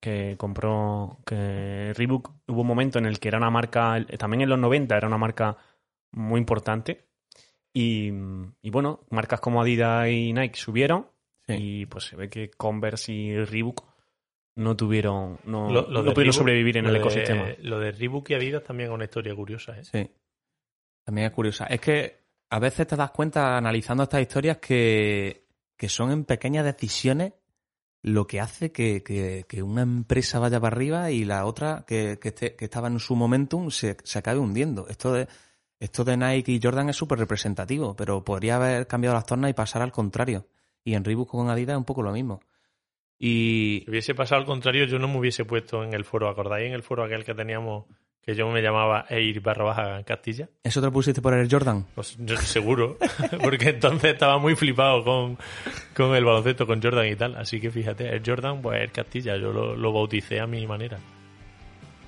Speaker 1: que compró que Reebok hubo un momento en el que era una marca, también en los 90 era una marca muy importante y, y bueno, marcas como Adidas y Nike subieron
Speaker 2: Sí.
Speaker 1: y pues se ve que Converse y Reebok no tuvieron, no,
Speaker 3: Lo- lo
Speaker 1: no pudieron
Speaker 3: Reebok-
Speaker 1: sobrevivir en
Speaker 3: lo
Speaker 1: el
Speaker 3: de-
Speaker 1: ecosistema.
Speaker 3: Lo de Reebok y Adidas también es una historia curiosa, ¿eh?
Speaker 2: sí, también es curiosa. Es que a veces te das cuenta analizando estas historias que, que son en pequeñas decisiones lo que hace que, que- una empresa vaya para arriba y la otra que, que, esté- que estaba en su momentum se, se acabe hundiendo. Esto de, esto de Nike y Jordan es súper representativo, pero podría haber cambiado las tornas y pasar al contrario. Y en Reebok con Adidas es un poco lo mismo. Y
Speaker 3: Si hubiese pasado al contrario, yo no me hubiese puesto en el foro, ¿acordáis? En el foro aquel que teníamos, que yo me llamaba Eir barra baja Castilla.
Speaker 2: eso te lo pusiste por el Jordan.
Speaker 3: Pues seguro, porque entonces estaba muy flipado con, con el baloncesto, con Jordan y tal. Así que fíjate, el Jordan, pues el Castilla, yo lo, lo bauticé a mi manera.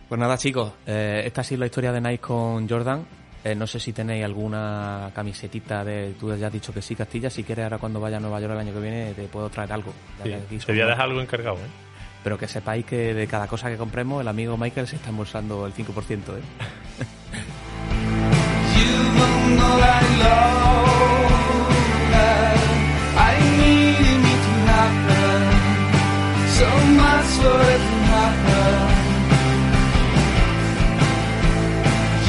Speaker 2: Pues nada, chicos, eh, esta ha sido la historia de Nike con Jordan. Eh, no sé si tenéis alguna camisetita de. Tú ya has dicho que sí, Castilla. Si quieres, ahora cuando vaya a Nueva York el año que viene, te puedo traer algo.
Speaker 3: Sí, te voy a dejar algo encargado, ¿eh?
Speaker 2: Pero que sepáis que de cada cosa que compremos, el amigo Michael se está embolsando el 5%. ¿eh?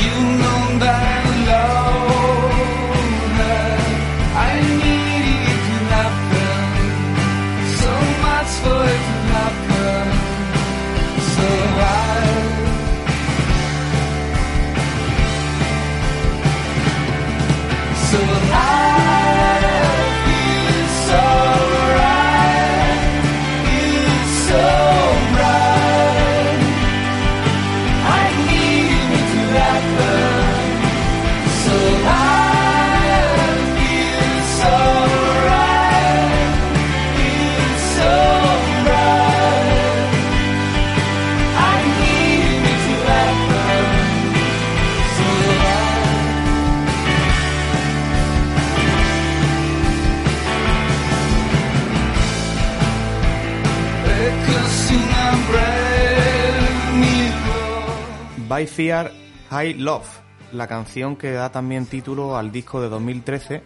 Speaker 4: You know that
Speaker 2: By Fear, High Love, la canción que da también título al disco de 2013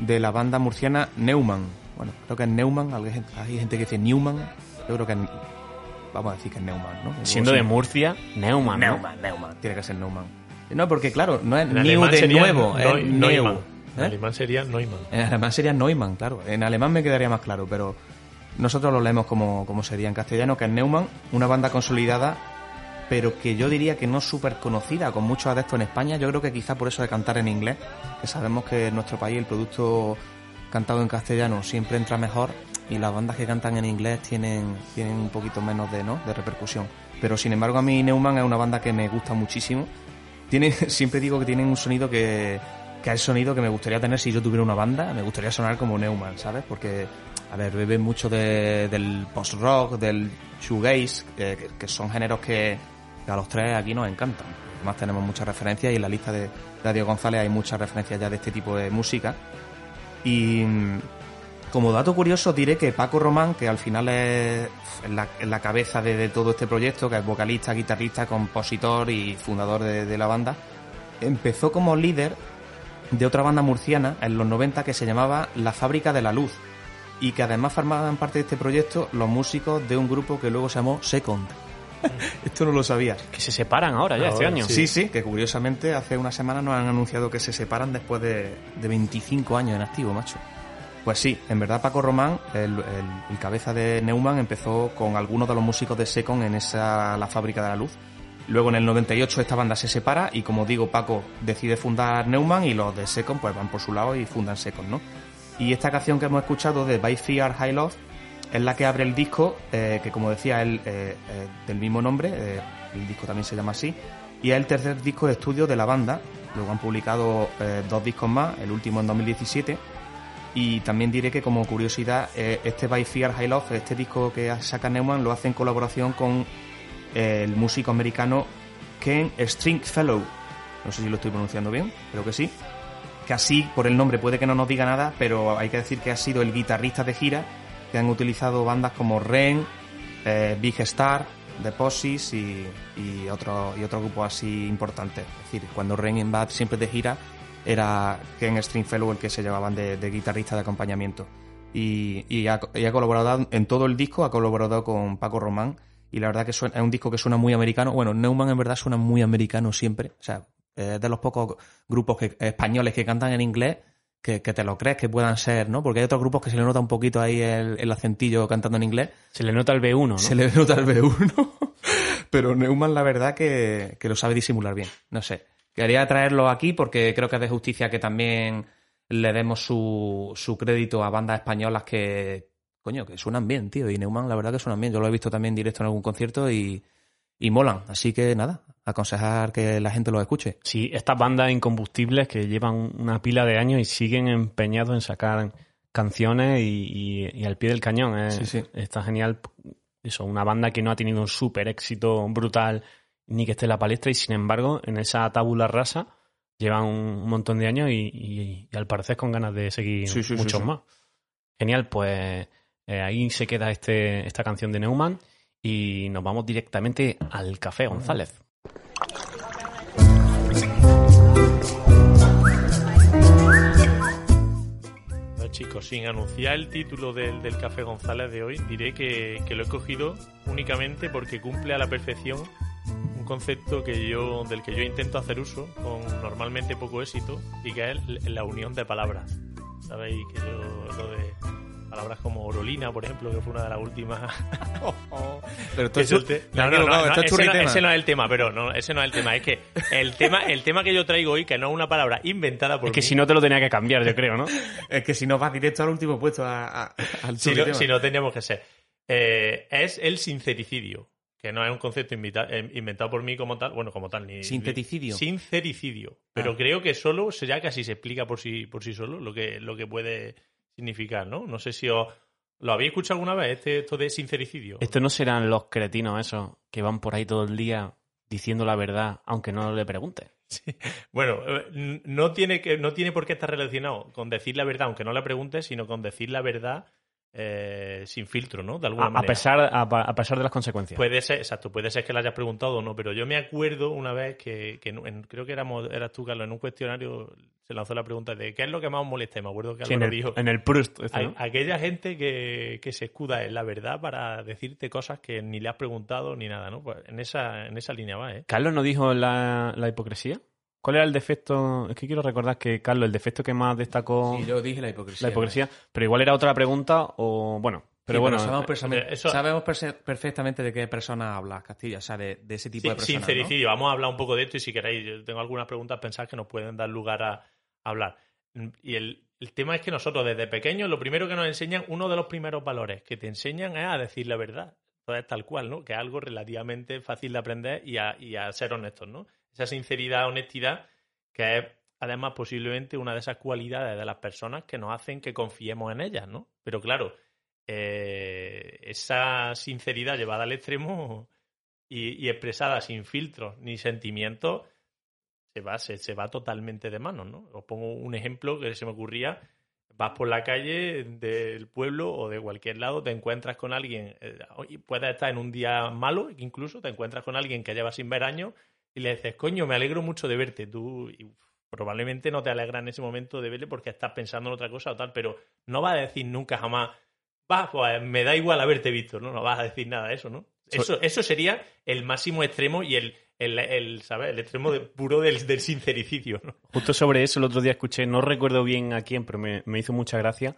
Speaker 2: de la banda murciana Neumann. Bueno, creo que es Neumann, hay gente- que dice Newman, yo creo que es, vamos a decir que es Neumann, ¿no?
Speaker 1: Siendo de Murcia, Neumann. ¿no?
Speaker 2: Neumann, Neumann, tiene que ser Neumann. No, porque claro, no es new de nuevo, es.
Speaker 3: Neumann. En
Speaker 2: ¿Eh?
Speaker 3: alemán sería Neumann.
Speaker 2: En alemán sería Neumann, claro. En alemán me quedaría más claro, pero nosotros lo leemos como, como sería en castellano, que es Neumann, una banda consolidada, pero que yo diría que no súper conocida, con muchos adeptos en España. Yo creo que quizá por eso de cantar en inglés, que sabemos que en nuestro país el producto cantado en castellano siempre entra mejor y las bandas que cantan en inglés tienen, tienen un poquito menos de, ¿no? de repercusión. Pero sin embargo a mí Neumann es una banda que me gusta muchísimo. Tiene, siempre digo que tienen un sonido que, que es sonido que me gustaría tener si yo tuviera una banda. Me gustaría sonar como Neumann, ¿sabes? Porque, a ver, beben mucho de- del post-rock, del shoegaze, eh, que, son géneros que a los tres aquí nos encantan. Además tenemos muchas referencias y en la lista de, Diego González hay muchas referencias ya de este tipo de música. Y mm, como dato curioso diré que Paco Román, que al final es la, la cabeza de, de todo este proyecto, que es vocalista, guitarrista, compositor y fundador de, de la banda, empezó como líder de otra banda murciana en los 90 que se llamaba La Fábrica de la Luz y que además formaban parte de este proyecto los músicos de un grupo que luego se llamó Second. Esto no lo sabías.
Speaker 1: Que se separan ahora ya este
Speaker 3: Ahora,
Speaker 1: año.
Speaker 2: Sí, sí, que curiosamente hace una semana nos han anunciado que se separan después de, de 25 años en activo, macho. Pues sí, en verdad Paco Román, el, el- el cabeza de Neumann, empezó con algunos de los músicos de Secon en esa La Fábrica de la Luz. Luego en el 98 esta banda se separa y como digo, Paco decide fundar Neumann y los de Secon pues van por su lado y fundan Secon, ¿no? Y esta canción que hemos escuchado de By Fear High Love es la que abre el disco, eh, que como decía él, eh, eh, del mismo nombre, el disco también se llama así, y es el tercer disco de estudio de la banda. Luego han publicado dos discos más, el último en 2017. Y también diré que como curiosidad, este By Fear High Love, este disco que saca Neumann, lo hace en colaboración con el músico americano Ken Stringfellow. No sé si lo estoy pronunciando bien, creo que sí. Que así, por el nombre, puede que no nos diga nada, pero hay que decir que ha sido el guitarrista de gira que han utilizado bandas como Ren, eh, Big Star, The Possis y, y otro y otro grupo así importante. Es decir, cuando Ren en Bad siempre de gira era Ken Stringfellow el que se llevaban de, de guitarrista de acompañamiento. Y, y ha, y ha colaborado en todo el disco, ha colaborado con Paco Román y la verdad que suena- es un disco que suena muy americano. Bueno, Neumann en verdad suena muy americano siempre. O sea, es de los pocos grupos que, españoles que cantan en inglés que, que te lo crees que puedan ser, ¿no? Porque hay otros grupos que se le nota un poquito ahí el, el acentillo cantando en inglés.
Speaker 1: Se le nota el B1, ¿no?
Speaker 2: Se le nota el B1. Pero Neumann, la verdad, que, que lo sabe disimular bien. No sé. Quería traerlo aquí porque creo que es de justicia que también le demos su, su crédito a bandas españolas que, coño, que suenan bien, tío. Y Neumann, la verdad, que suenan bien. Yo lo he visto también en directo en algún concierto y, y molan. Así que nada, aconsejar que la gente los escuche.
Speaker 1: Sí, estas bandas incombustibles que llevan una pila de años y siguen empeñados en sacar canciones y, y- y al pie del cañón. ¿eh?
Speaker 2: Sí, sí.
Speaker 1: Está genial. Eso, una banda que no ha tenido un súper éxito brutal ni que esté en la palestra y sin embargo en esa tabula rasa llevan un montón de años y, y- al parecer con ganas de seguir
Speaker 2: Sí,
Speaker 1: muchos más. Genial, pues eh, ahí se queda este, esta canción de Neumann y nos vamos directamente al Café González.
Speaker 3: Chicos, sin anunciar el título del, del Café González de hoy, diré que, que lo he cogido únicamente porque cumple a la perfección un concepto que yo, del que yo intento hacer uso con normalmente poco éxito y que es la unión de palabras. ¿Sabéis? Que lo de palabras como orolina, por ejemplo, que fue una de las últimas
Speaker 2: Pero
Speaker 3: es el te-
Speaker 2: me
Speaker 3: No, ese, no,
Speaker 2: churritema.
Speaker 3: ese no es el tema, pero no, ese no es el tema. Es que el tema, el tema que yo traigo hoy, que no es una palabra inventada por
Speaker 1: Es que
Speaker 3: mí,
Speaker 1: si no te lo tenía que cambiar, yo creo, ¿no?
Speaker 2: Es que si no vas directo al último puesto, a- a- al
Speaker 3: si no, si no tendríamos que ser. Eh, es el sincericidio, que no es un concepto invita- eh, inventado por mí como tal, bueno, como tal, ni...
Speaker 2: Sinteticidio.
Speaker 3: Sincericidio. Pero
Speaker 2: Ah.
Speaker 3: creo que solo, ya casi se explica por sí, por sí solo lo que, lo que puede significar, ¿no? No sé si os... ¿Lo habéis escuchado alguna vez, este, esto de sincericidio?
Speaker 1: Estos no serán los cretinos esos que van por ahí todo el día diciendo la verdad, aunque no le preguntes.
Speaker 3: Bueno, eh, no tiene, que, no tiene por qué estar relacionado con decir la verdad, aunque no la preguntes, sino con decir la verdad eh, sin filtro, ¿no? De alguna
Speaker 1: A, pesar, a, a pesar de las consecuencias.
Speaker 3: Puede ser, exacto, puede ser que la hayas preguntado o no, pero yo me acuerdo una vez que, que en- creo que éramos, eras tú, Carlos, en un cuestionario se lanzó la pregunta de ¿qué es lo que más os molesta? Me acuerdo que
Speaker 1: Sí,
Speaker 3: Álvaro
Speaker 1: en, el,
Speaker 3: dijo,
Speaker 1: en el Proust. este,
Speaker 3: "Hay-
Speaker 1: ¿no?
Speaker 3: aquella gente que, que se escuda en la verdad para decirte cosas que ni le has preguntado ni nada, ¿no? Pues en esa, en esa línea va, ¿eh?
Speaker 1: Carlos no dijo la, la hipocresía ¿Cuál era el defecto? Es que quiero recordar que, Carlos, el defecto que más destacó
Speaker 2: Sí, yo dije la hipocresía.
Speaker 1: la hipocresía, pero igual era otra pregunta o, bueno, pero
Speaker 2: Sí,
Speaker 1: bueno,
Speaker 2: sabemos,
Speaker 1: eh,
Speaker 2: perfectamente,
Speaker 3: eso-
Speaker 2: sabemos perfectamente de qué persona hablas, Castilla, o sea, de, de ese tipo
Speaker 3: Sí,
Speaker 2: de personas. ¿no?
Speaker 3: sincericidio. Vamos a hablar un poco de esto y si queréis, yo tengo algunas preguntas pensadas que nos pueden dar lugar a, a hablar. Y el, el tema es que nosotros desde pequeños lo primero que nos enseñan, uno de los primeros valores que te enseñan es a decir la verdad. Entonces, tal cual, ¿no? Que es algo relativamente fácil de aprender y a, y a ser honestos, ¿no? Esa sinceridad, honestidad, que es además posiblemente una de esas cualidades de las personas que nos hacen que confiemos en ellas, ¿no? Pero claro, eh, esa sinceridad llevada al extremo y, expresada sin filtros ni sentimientos, se va, se, se va totalmente de manos, ¿no? Os pongo un ejemplo que se me ocurría. Vas por la calle del pueblo o de cualquier lado, te encuentras con alguien, eh, puedes estar en un día malo, incluso te encuentras con alguien que lleva sin ver años y le dices, coño, me alegro mucho de verte. Tú y, probablemente no te alegra en ese momento de verle porque estás pensando en otra cosa o tal, pero no vas a decir nunca jamás, va, pues me da igual haberte visto, ¿no? No vas a decir nada de eso, ¿no? Eso, eso sería el máximo extremo y el, el, el, ¿sabes? El extremo de- puro del, del sincericidio, ¿no?
Speaker 1: justo sobre eso el otro día escuché, no recuerdo bien a quién, pero me, me hizo mucha gracia,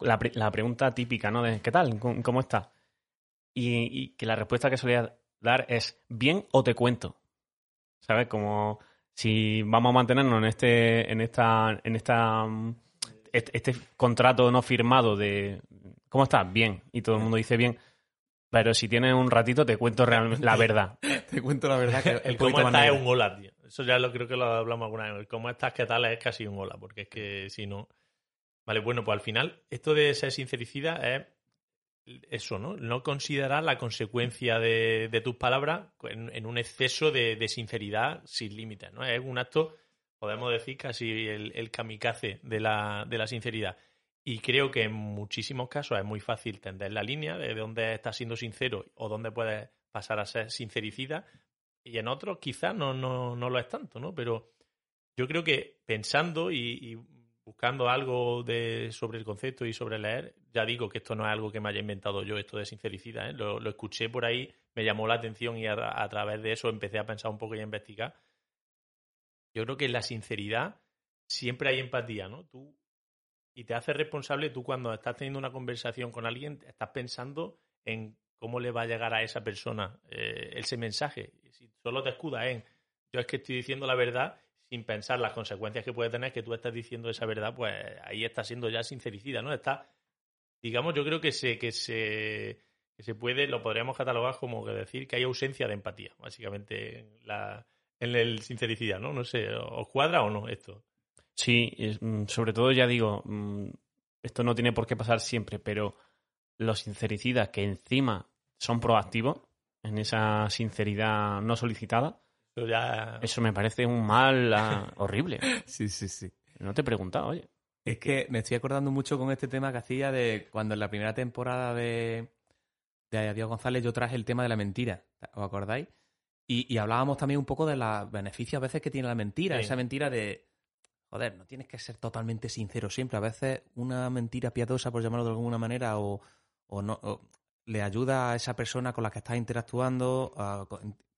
Speaker 1: la, pre- la pregunta típica, ¿no? De, ¿qué tal? ¿Cómo, cómo estás? Y, y que la respuesta que solía dar es, ¿bien o te cuento? ¿Sabes? Como si vamos a mantenernos en este, en esta, en esta, mm, este, este contrato no firmado de, ¿cómo estás? Bien. Y todo el mundo dice bien. Pero si tienes un ratito, te cuento realmente la verdad.
Speaker 2: Te cuento la verdad que
Speaker 3: El cómo estás es un hola, tío. Eso ya lo creo que lo hablamos alguna vez. El cómo estás, qué tal es casi un hola, porque es que si no. Vale, bueno, pues al final, esto de ser sincericida es eso, ¿no? No considerar la consecuencia de, de tus palabras en, un exceso de, sinceridad sin límites, ¿no? Es un acto, podemos decir, casi el, kamikaze de la, de la sinceridad. Y creo que en muchísimos casos es muy fácil tender la línea de dónde estás siendo sincero o dónde puedes pasar a ser sincericida. Y en otros quizás no, no, no lo es tanto, ¿no? Pero yo creo que pensando y buscando algo de, sobre el concepto y sobre leer, ya digo que esto no es algo que me haya inventado yo, esto de sincericida, ¿eh? lo, escuché por ahí, me llamó la atención y a, través de eso empecé a pensar un poco y a investigar. Yo creo que en la sinceridad siempre hay empatía, ¿no? Tú y te hace responsable tú cuando estás teniendo una conversación con alguien, estás pensando en cómo le va a llegar a esa persona eh, ese mensaje. Si solo te escudas en yo es que estoy diciendo la verdad sin pensar las consecuencias que puede tener que tú estás diciendo esa verdad, pues ahí está siendo ya sincericida, ¿no? Está, digamos, yo creo que se, que se, que se puede, lo podríamos catalogar como que decir que hay ausencia de empatía, básicamente, en, la, en el sincericida, ¿no? No sé, ¿os cuadra o no esto?
Speaker 1: Sí, mm, sobre todo ya digo, mm, esto no tiene por qué pasar siempre, pero los sincericidas que encima son proactivos en esa sinceridad no solicitada,
Speaker 3: ya...
Speaker 1: eso me parece un mal ah, horrible.
Speaker 2: Sí, sí, sí.
Speaker 1: No te he preguntado, oye.
Speaker 2: Es que me estoy acordando mucho con este tema que hacía de cuando en la primera temporada de, de Adiós González yo traje el tema de la mentira. ¿Os acordáis? Y, y hablábamos también un poco de los beneficios a veces que tiene la mentira.
Speaker 3: Sí.
Speaker 2: Esa mentira de, joder, no tienes que ser totalmente sincero siempre. A veces una mentira piadosa, por llamarlo de alguna manera, o, o no, o le ayuda a esa persona con la que estás interactuando, a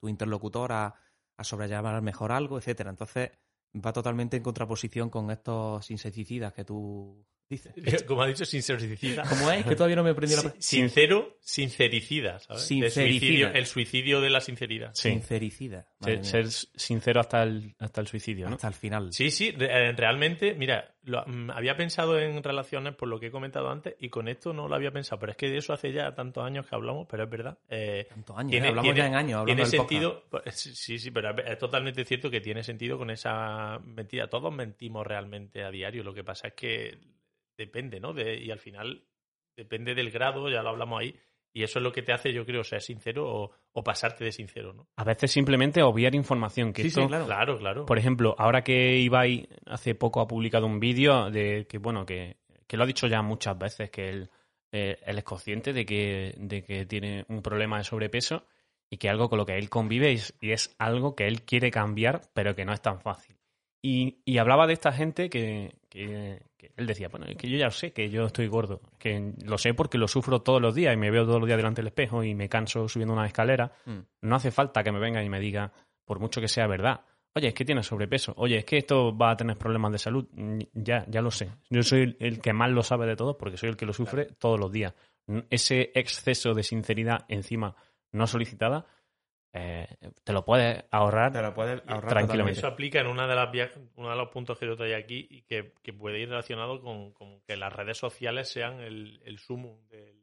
Speaker 2: tu interlocutor, a, a sobrellevar mejor algo, etcétera. Entonces va totalmente en contraposición con estos insecticidas que tú dices.
Speaker 3: Como ha dicho, sincericida.
Speaker 2: ¿Cómo es? Que todavía no me he aprendido la
Speaker 3: Si- Sincero, sincericida, ¿sabes? De
Speaker 2: Sincericida.
Speaker 3: suicidio, el suicidio de la sinceridad.
Speaker 1: Sí.
Speaker 2: Sincericida.
Speaker 1: Ser, sincero hasta el, hasta el suicidio, ¿no?
Speaker 2: Hasta el final.
Speaker 3: Sí, sí, eh, realmente, mira, lo- mm, había pensado en relaciones por lo que he comentado antes y con esto no lo había pensado, pero es que de eso hace ya tantos años que hablamos, pero es verdad. eh,
Speaker 2: Tantos años,
Speaker 3: tiene-
Speaker 2: ¿eh? Hablamos
Speaker 3: tiene-
Speaker 2: ya en años. hablando
Speaker 3: tiene sentido, pues, sí, sí, pero es totalmente cierto que tiene sentido con esa mentira. Todos mentimos realmente a diario, lo que pasa es que depende, ¿no? De- y al final depende del grado, ya lo hablamos ahí, y eso es lo que te hace, yo creo, ser sincero o, o pasarte de sincero, ¿no?
Speaker 1: A veces simplemente obviar información. Que
Speaker 2: Sí,
Speaker 1: esto,
Speaker 2: sí, claro.
Speaker 3: Claro, claro.
Speaker 1: Por ejemplo, ahora que Ibai hace poco ha publicado un vídeo de que, bueno, que, que lo ha dicho ya muchas veces, que él, eh, él es consciente de que, de que tiene un problema de sobrepeso y que algo con lo que él convive es- y es algo que él quiere cambiar, pero que no es tan fácil. Y, y hablaba de esta gente que, que- que él decía, bueno, es que yo ya sé que yo estoy gordo, que lo sé porque lo sufro todos los días y me veo todos los días delante del espejo y me canso subiendo una escalera.
Speaker 2: Mm.
Speaker 1: No hace falta que me venga y me diga, por mucho que sea verdad, Oye, es que tienes sobrepeso. Oye, es que esto va a tener problemas de salud. Ya, ya lo sé. Yo soy el- que más lo sabe de todos porque soy el que lo sufre todos los días. Ese exceso de sinceridad encima no solicitada, eh, te lo puedes ahorrar.
Speaker 2: Te lo puedes ahorrar
Speaker 1: Tranquilamente.
Speaker 3: Eso aplica en una de las uno de los puntos que yo traía aquí y que, que puede ir relacionado con, con que las redes sociales sean el, el sumo del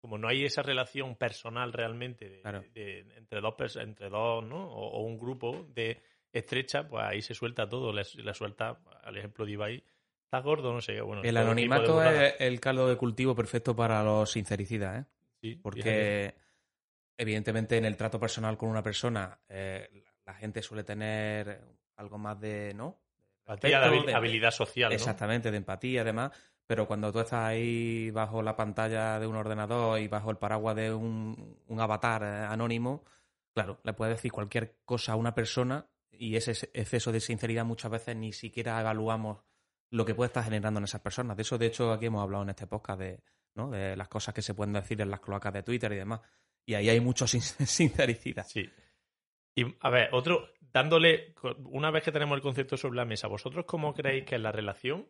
Speaker 3: como no hay esa relación personal realmente de-
Speaker 2: Claro.
Speaker 3: de- entre dos entre dos ¿no? o, o un grupo de estrecha pues ahí se suelta todo le, le suelta al ejemplo de Ibai estás gordo no sé bueno
Speaker 2: El anonimato es el caldo de cultivo perfecto para los sincericidas, ¿eh?
Speaker 3: Sí, fíjate.
Speaker 2: Porque evidentemente en el trato personal con una persona eh, la gente suele tener algo más de, ¿no?
Speaker 3: Empatía, de
Speaker 2: respeto,
Speaker 3: habil-
Speaker 2: de-
Speaker 3: habilidad social ¿no?
Speaker 2: Exactamente, de empatía además, pero cuando tú estás ahí bajo la pantalla de un ordenador y bajo el paraguas de un, un avatar eh, anónimo, claro, le puedes decir cualquier cosa a una persona y ese exceso de sinceridad muchas veces ni siquiera evaluamos lo que puede estar generando en esas personas. De eso, de hecho, aquí hemos hablado en este podcast de, ¿no? de las cosas que se pueden decir en las cloacas de Twitter y demás. Y ahí hay mucho sin- sinceridad.
Speaker 3: Sí. Y a ver, otro, dándole, una vez que tenemos el concepto sobre la mesa, ¿vosotros cómo creéis que es la relación?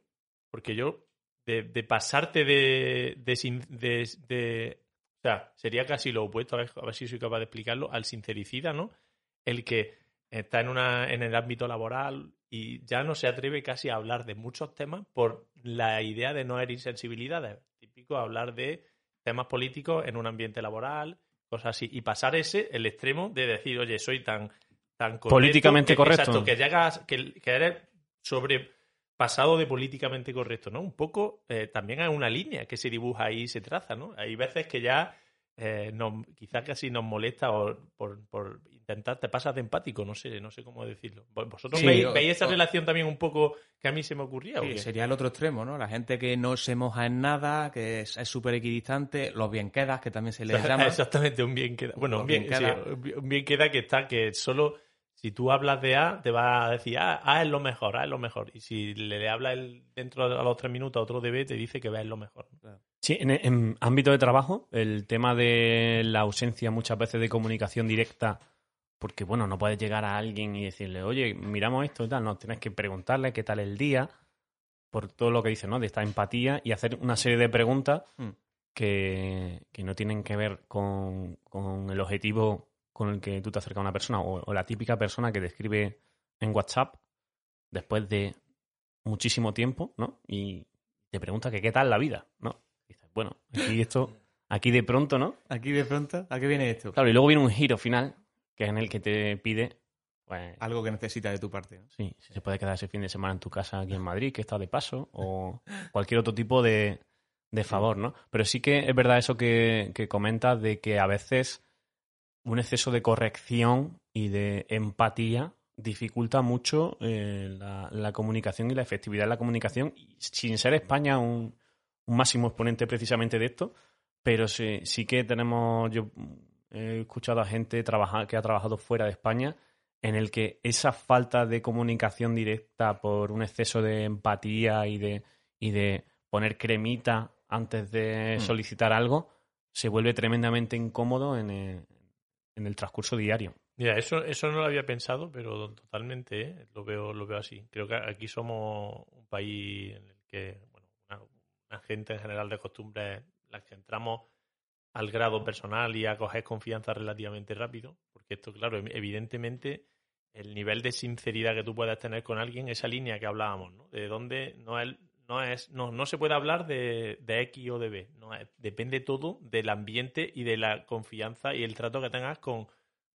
Speaker 3: Porque yo, de, de pasarte de, de- de- O sea, sería casi lo opuesto, a ver, a ver si soy capaz de explicarlo, al sincericida, ¿no? El que está en, una, en el ámbito laboral y ya no se atreve casi a hablar de muchos temas por la idea de no herir sensibilidades. Típico hablar de temas políticos en un ambiente laboral, cosas así. Y pasar ese, el extremo de decir, oye, soy tan, tan correcto
Speaker 1: Políticamente
Speaker 3: que-
Speaker 1: correcto.
Speaker 3: Exacto, que llegas, que, que eres sobrepasado de políticamente correcto, ¿no? Un poco eh, también hay una línea que se dibuja ahí y se traza, ¿no? Hay veces que ya eh, nos, quizás casi nos molesta o por, por intentar, te pasas de empático, no sé, no sé cómo decirlo. ¿Vosotros
Speaker 2: Sí,
Speaker 3: veis,
Speaker 2: o-
Speaker 3: veis esa
Speaker 2: o-
Speaker 3: relación también un poco que a mí se me ocurría? o
Speaker 2: Sí, sería el otro extremo, ¿no? La gente que no se moja en nada, que es súper equidistante, los bien quedas, que también se les llama.
Speaker 3: Exactamente, un bien queda. Bueno, un
Speaker 2: Un
Speaker 3: bien,
Speaker 2: bien queda.
Speaker 3: sí, un bien- un bien queda que está que solo si tú hablas de A, te va a decir A, A es lo mejor, A es lo mejor. Y si le, le habla el, dentro de a los tres minutos a otro de B, te dice que B es lo mejor.
Speaker 1: Sí, en, en ámbito de trabajo, el tema de la ausencia muchas veces de comunicación directa, porque bueno, no puedes llegar a alguien y decirle, oye, miramos esto y tal, no, tienes que preguntarle qué tal el día, por todo lo que dice, ¿no? De esta empatía y hacer una serie de preguntas
Speaker 2: Mm.
Speaker 1: que, que no tienen que ver con, con el objetivo con el que tú te acercas a una persona o, o la típica persona que te escribe en WhatsApp después de muchísimo tiempo, ¿no? Y te pregunta que qué tal la vida, ¿no? Y dices, bueno, aquí esto, aquí de pronto, ¿no?
Speaker 2: Aquí de pronto, ¿a qué viene esto?
Speaker 1: Claro, y luego viene un giro final, que es en el que te pide, pues,
Speaker 2: Algo que necesita de tu parte. ¿no?
Speaker 1: sí, si se puede quedar ese fin de semana en tu casa aquí en Madrid, que está de paso, o cualquier otro tipo de, de favor, ¿no? Pero sí que es verdad eso que, que comentas de que a veces un exceso de corrección y de empatía dificulta mucho eh, la, la comunicación y la efectividad de la comunicación, sin ser España un, un máximo exponente precisamente de esto, pero sí, sí que tenemos, yo he escuchado a gente trabajar, que ha trabajado fuera de España en el que esa falta de comunicación directa por un exceso de empatía y de, y de poner cremita antes de
Speaker 2: Mm.
Speaker 1: solicitar algo se vuelve tremendamente incómodo en el, en el transcurso diario.
Speaker 3: Mira, eso, eso no lo había pensado, pero totalmente ¿eh? lo veo lo veo así. Creo que aquí somos un país en el que, bueno, una, una gente en general de costumbres, las que entramos al grado personal y a coger confianza relativamente rápido, porque esto, claro, ev- evidentemente el nivel de sinceridad que tú puedas tener con alguien, esa línea que hablábamos, ¿no? De dónde no es, no es, no, no se puede hablar de, de X o de B, no es- depende todo del ambiente y de la confianza y el trato que tengas con,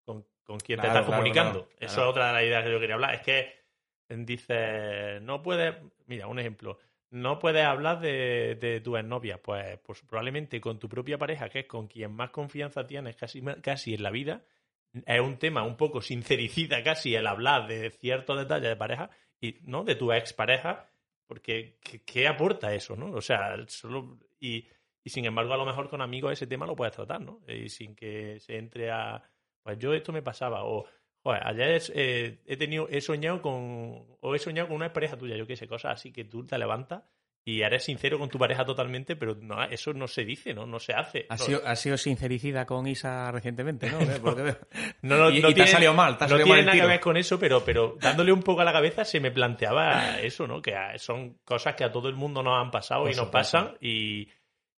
Speaker 3: con, con quien te estás
Speaker 2: claro,
Speaker 3: comunicando.
Speaker 2: claro,
Speaker 3: Eso es otra de las ideas que yo quería hablar. Es que dices, no puedes, mira, un ejemplo, no puedes hablar de, de tu exnovia, pues, pues probablemente con tu propia pareja, que es con quien más confianza tienes casi, casi en la vida, es un tema un poco sincericida casi el hablar de ciertos detalles de pareja y no de tu expareja, porque ¿qué, aporta eso, no? O sea, solo y, y sin embargo a lo mejor con amigos ese tema lo puedes tratar, ¿no? Y sin que se entre a pues yo esto me pasaba o joder, ayer eh, he tenido he soñado con o he soñado con una pareja tuya, yo qué sé, cosas así que tú te levantas y eres sincero con tu pareja totalmente, pero no, eso no se dice, ¿no? No se hace.
Speaker 2: ¿Has
Speaker 3: No-
Speaker 2: sido, has sido sincericida con Isa recientemente, ¿no? Porque veo-
Speaker 3: No, no,
Speaker 2: y,
Speaker 3: no
Speaker 2: y te
Speaker 3: tiene-
Speaker 2: ha salido mal, te ha
Speaker 3: no
Speaker 2: salido
Speaker 3: tiene
Speaker 2: mal
Speaker 3: nada que ver con eso, pero, pero dándole un poco a la cabeza se me planteaba eso, ¿no? Que son cosas que a todo el mundo nos han pasado
Speaker 2: Por
Speaker 3: y nos pasan y,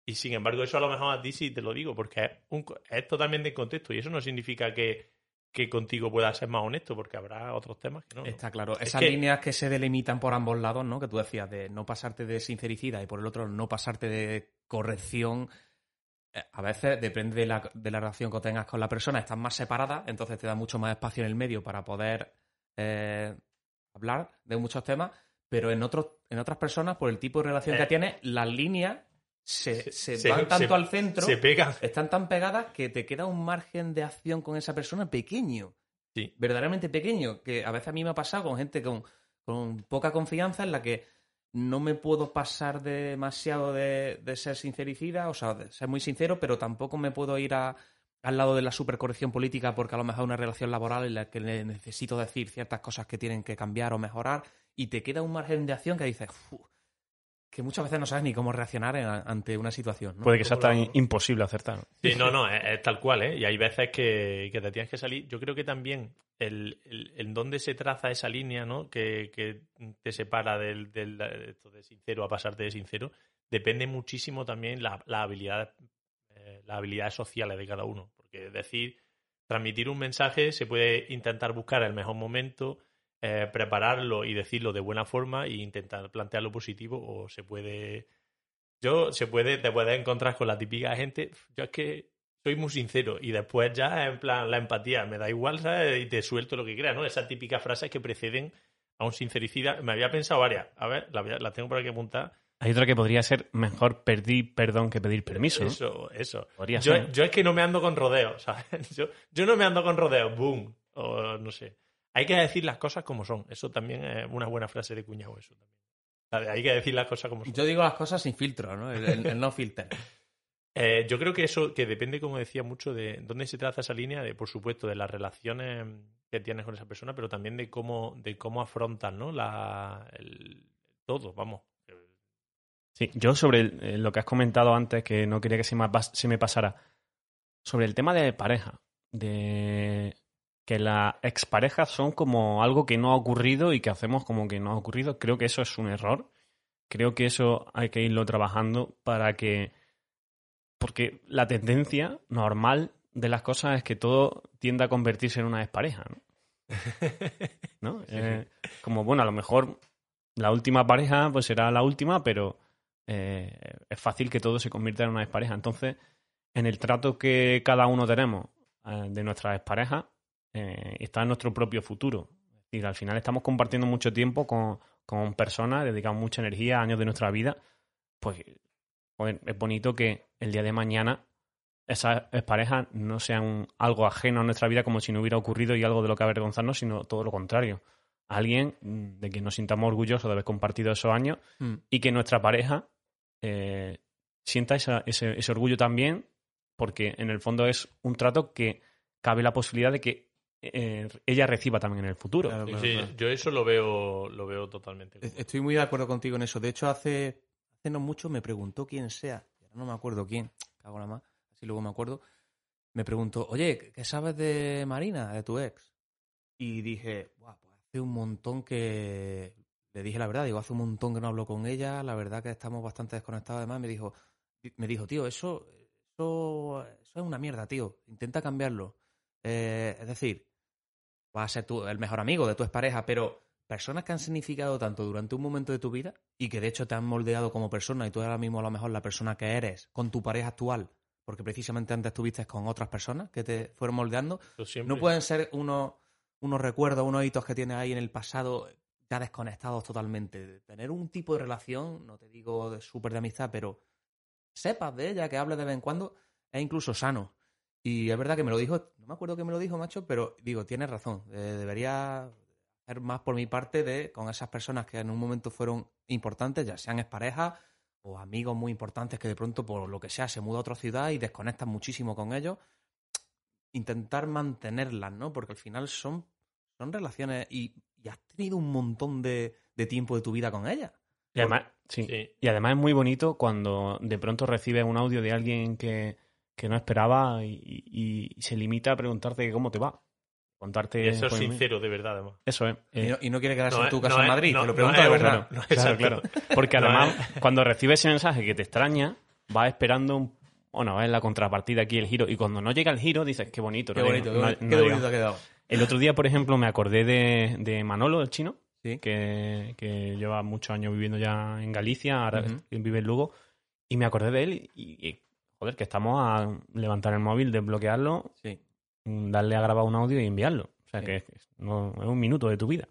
Speaker 3: y sin embargo eso a lo mejor a ti sí te lo digo porque es, un es totalmente en contexto y eso no significa que, que contigo pueda ser más honesto porque habrá otros temas que no. ¿no?
Speaker 2: Está claro.
Speaker 3: Es
Speaker 2: Esas líneas que se delimitan por ambos lados, ¿no? Que tú decías, de no pasarte de sincericida y por el otro no pasarte de corrección. eh, A veces, depende de la, de la relación que tengas con la persona, estás más separada, entonces te da mucho más espacio en el medio para poder eh, hablar de muchos temas, pero en, otros, en otras personas, por el tipo de relación
Speaker 3: Eh.
Speaker 2: que tienes, las líneas se,
Speaker 3: Se-
Speaker 2: se
Speaker 3: se-
Speaker 2: van tanto
Speaker 3: se-
Speaker 2: al centro,
Speaker 3: Se pegan.
Speaker 2: están tan pegadas que te queda un margen de acción con esa persona pequeño
Speaker 3: Sí.
Speaker 2: verdaderamente pequeño, que a veces a mí me ha pasado con gente con, con poca confianza en la que no me puedo pasar demasiado de, de ser sincericida, o sea, de ser muy sincero, pero tampoco me puedo ir a- al lado de la supercorrección política porque a lo mejor una relación laboral en la que necesito decir ciertas cosas que tienen que cambiar o mejorar y te queda un margen de acción que dices, que muchas veces no sabes ni cómo reaccionar en- ante una situación. ¿no?
Speaker 1: Puede que sea
Speaker 3: ¿Cómo lo-
Speaker 1: tan imposible acertar.
Speaker 3: Sí, no, no, es, es tal cual, ¿eh? Y hay veces que, que te tienes que salir. Yo creo que también el, el, el dónde se traza esa línea, ¿no? Que, que te separa del, del de esto de sincero a pasarte de sincero, depende muchísimo también la- las habilidades, eh, las habilidades sociales de cada uno. Porque decir, transmitir un mensaje se puede intentar buscar el mejor momento, eh, prepararlo y decirlo de buena forma e intentar plantearlo positivo o se puede yo se puede te puedes encontrar con la típica gente yo es que soy muy sincero y después ya en plan la empatía me da igual ¿sabes? y te suelto lo que creas no esas típicas frases que preceden a un sincericida me había pensado varias a ver las la tengo por aquí apuntadas
Speaker 1: Hay otra que podría ser mejor pedir perdón que pedir permiso. ¿no?
Speaker 3: eso eso
Speaker 1: Podría
Speaker 3: yo,
Speaker 1: ser.
Speaker 3: yo es que no me ando con rodeos ¿sabes? yo, yo no me ando con rodeos boom o no sé hay que decir las cosas como son eso también es una buena frase de cuñado eso también hay que decir las cosas como son
Speaker 2: Yo digo las cosas sin filtro, ¿no? El, el- el no filter.
Speaker 3: Eh, yo creo que eso que depende, como decía, mucho de dónde se traza esa línea, de por supuesto, de las relaciones que tienes con esa persona, pero también de cómo, de cómo afrontas, ¿no? La, el- todo, vamos.
Speaker 1: Sí, yo sobre el- eh, lo que has comentado antes, que no quería que se me, pas- se me pasara, sobre el tema de pareja, de que las exparejas son como algo que no ha ocurrido y que hacemos como que no ha ocurrido, creo que eso es un error. Creo que eso hay que irlo trabajando para que... Porque la tendencia normal de las cosas es que todo tiende a convertirse en una expareja, ¿no? ¿no? Eh, como, bueno, a lo mejor la última pareja pues será la última, pero eh, es fácil que todo se convierta en una expareja. Entonces, en el trato que cada uno tenemos eh, de nuestras exparejas, eh, está en nuestro propio futuro. Es decir, al final estamos compartiendo mucho tiempo con, con personas, dedicamos mucha energía, años de nuestra vida, pues, pues es bonito que el día de mañana esas parejas no sean algo ajeno a nuestra vida como si no hubiera ocurrido y algo de lo que avergonzarnos, sino todo lo contrario. Alguien mm, de que nos sintamos orgullosos de haber compartido esos años
Speaker 2: Mm.
Speaker 1: y que nuestra pareja eh, sienta esa- ese, ese orgullo también, porque en el fondo es un trato que cabe la posibilidad de que eh, ella reciba también en el futuro.
Speaker 2: Claro, claro,
Speaker 3: Sí,
Speaker 2: claro.
Speaker 3: yo eso lo veo, lo veo totalmente.
Speaker 2: Estoy muy de acuerdo contigo en eso. De hecho, hace, hace no mucho me preguntó quién sea. No me acuerdo quién. Cago en la más. Así luego me acuerdo. Me preguntó, oye, ¿qué sabes de Marina, de tu ex? Y dije, "Buah, pues hace un montón que... Le dije la verdad, digo, hace un montón que no hablo con ella. La verdad que estamos bastante desconectados. Además, me dijo, me dijo, tío, eso, eso, eso es una mierda, tío. Intenta cambiarlo. Eh, es decir, vas a ser tú el mejor amigo de tu expareja, pero personas que han significado tanto durante un momento de tu vida y que de hecho te han moldeado como persona y tú ahora mismo a lo mejor la persona que eres con tu pareja actual, porque precisamente antes estuviste con otras personas que te fueron moldeando, no pueden ser unos, unos recuerdos, unos hitos que tienes ahí en el pasado ya desconectados totalmente. Tener un tipo de relación, no te digo de súper de amistad, pero sepas de ella, que hables de vez en cuando, es incluso sano. Y es verdad que me lo dijo, no me acuerdo que me lo dijo, macho, pero digo, tienes razón. eh, debería hacer más por mi parte de con esas personas que en un momento fueron importantes, ya sean exparejas o amigos muy importantes que de pronto, por lo que sea, se muda a otra ciudad y desconectas muchísimo con ellos. Intentar mantenerlas, ¿no? Porque al final son, son relaciones y, y has tenido un montón de, de tiempo de tu vida con ellas.
Speaker 1: Y además, Sí.
Speaker 3: Sí.
Speaker 1: Y además es muy bonito cuando de pronto recibes un audio de alguien que, que no esperaba y, y- y se limita a preguntarte cómo te va. Contarte.
Speaker 3: Y eso es
Speaker 1: pues,
Speaker 3: sincero, de verdad, además.
Speaker 1: Eso es.
Speaker 2: Y
Speaker 1: Eh,
Speaker 2: no, y no quiere quedarse
Speaker 3: No
Speaker 2: en tu casa
Speaker 3: no
Speaker 2: en Madrid,
Speaker 3: no-
Speaker 2: te lo pregunto de verdad.
Speaker 1: Claro,
Speaker 3: exacto.
Speaker 1: claro. Porque además, cuando recibes ese mensaje que te extraña, vas esperando un. Bueno, es la contrapartida aquí el giro. Y cuando no llega el giro, dices, qué bonito.
Speaker 2: Qué bonito, qué,
Speaker 1: no-
Speaker 2: bonito, bonito ha quedado.
Speaker 1: El otro día, por ejemplo, me acordé de, de Manolo, el chino,
Speaker 2: Sí.
Speaker 1: que, que lleva muchos años viviendo ya en Galicia, ahora vive en Lugo, y me acordé de él y, y, joder, que estamos a levantar el móvil, desbloquearlo,
Speaker 2: Sí.
Speaker 1: mm, darle a grabar un audio y enviarlo. O sea,
Speaker 2: Sí.
Speaker 1: que es, no, es un minuto de tu vida.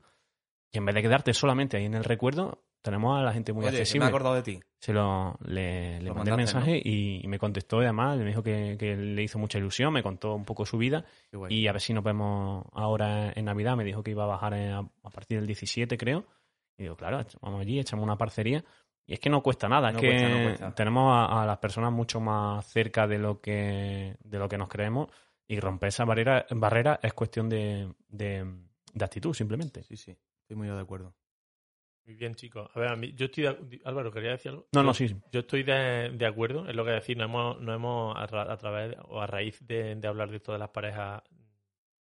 Speaker 1: Y en vez de quedarte solamente ahí en el recuerdo, tenemos a la gente muy
Speaker 2: Oye, que me
Speaker 1: accesible.
Speaker 2: he acordado de ti.
Speaker 1: Se lo, le, le
Speaker 2: Lo
Speaker 1: mandé el mensaje y, y me contestó y además me dijo que, que le hizo mucha ilusión, me contó un poco su vida y a ver si nos vemos ahora en Navidad. Me dijo que iba a bajar a partir del 17, creo. Y digo, claro, vamos allí, echamos una parcería. Y es que no cuesta nada,
Speaker 2: No
Speaker 1: es que
Speaker 2: cuesta, no cuesta.
Speaker 1: tenemos a, a las personas mucho más cerca de lo que, de lo que nos creemos y romper esa barrera, barrera es cuestión de, de, de actitud, simplemente.
Speaker 2: Sí, sí, estoy muy de acuerdo.
Speaker 3: Muy bien, chicos. A ver, a mí, yo estoy de- Álvaro, ¿quería decir algo?
Speaker 1: No,
Speaker 3: Yo-
Speaker 1: no, sí.
Speaker 3: Yo estoy de, de acuerdo, es lo que decir, no hemos, no hemos a, ra- a través o a raíz de, de hablar de esto de las parejas,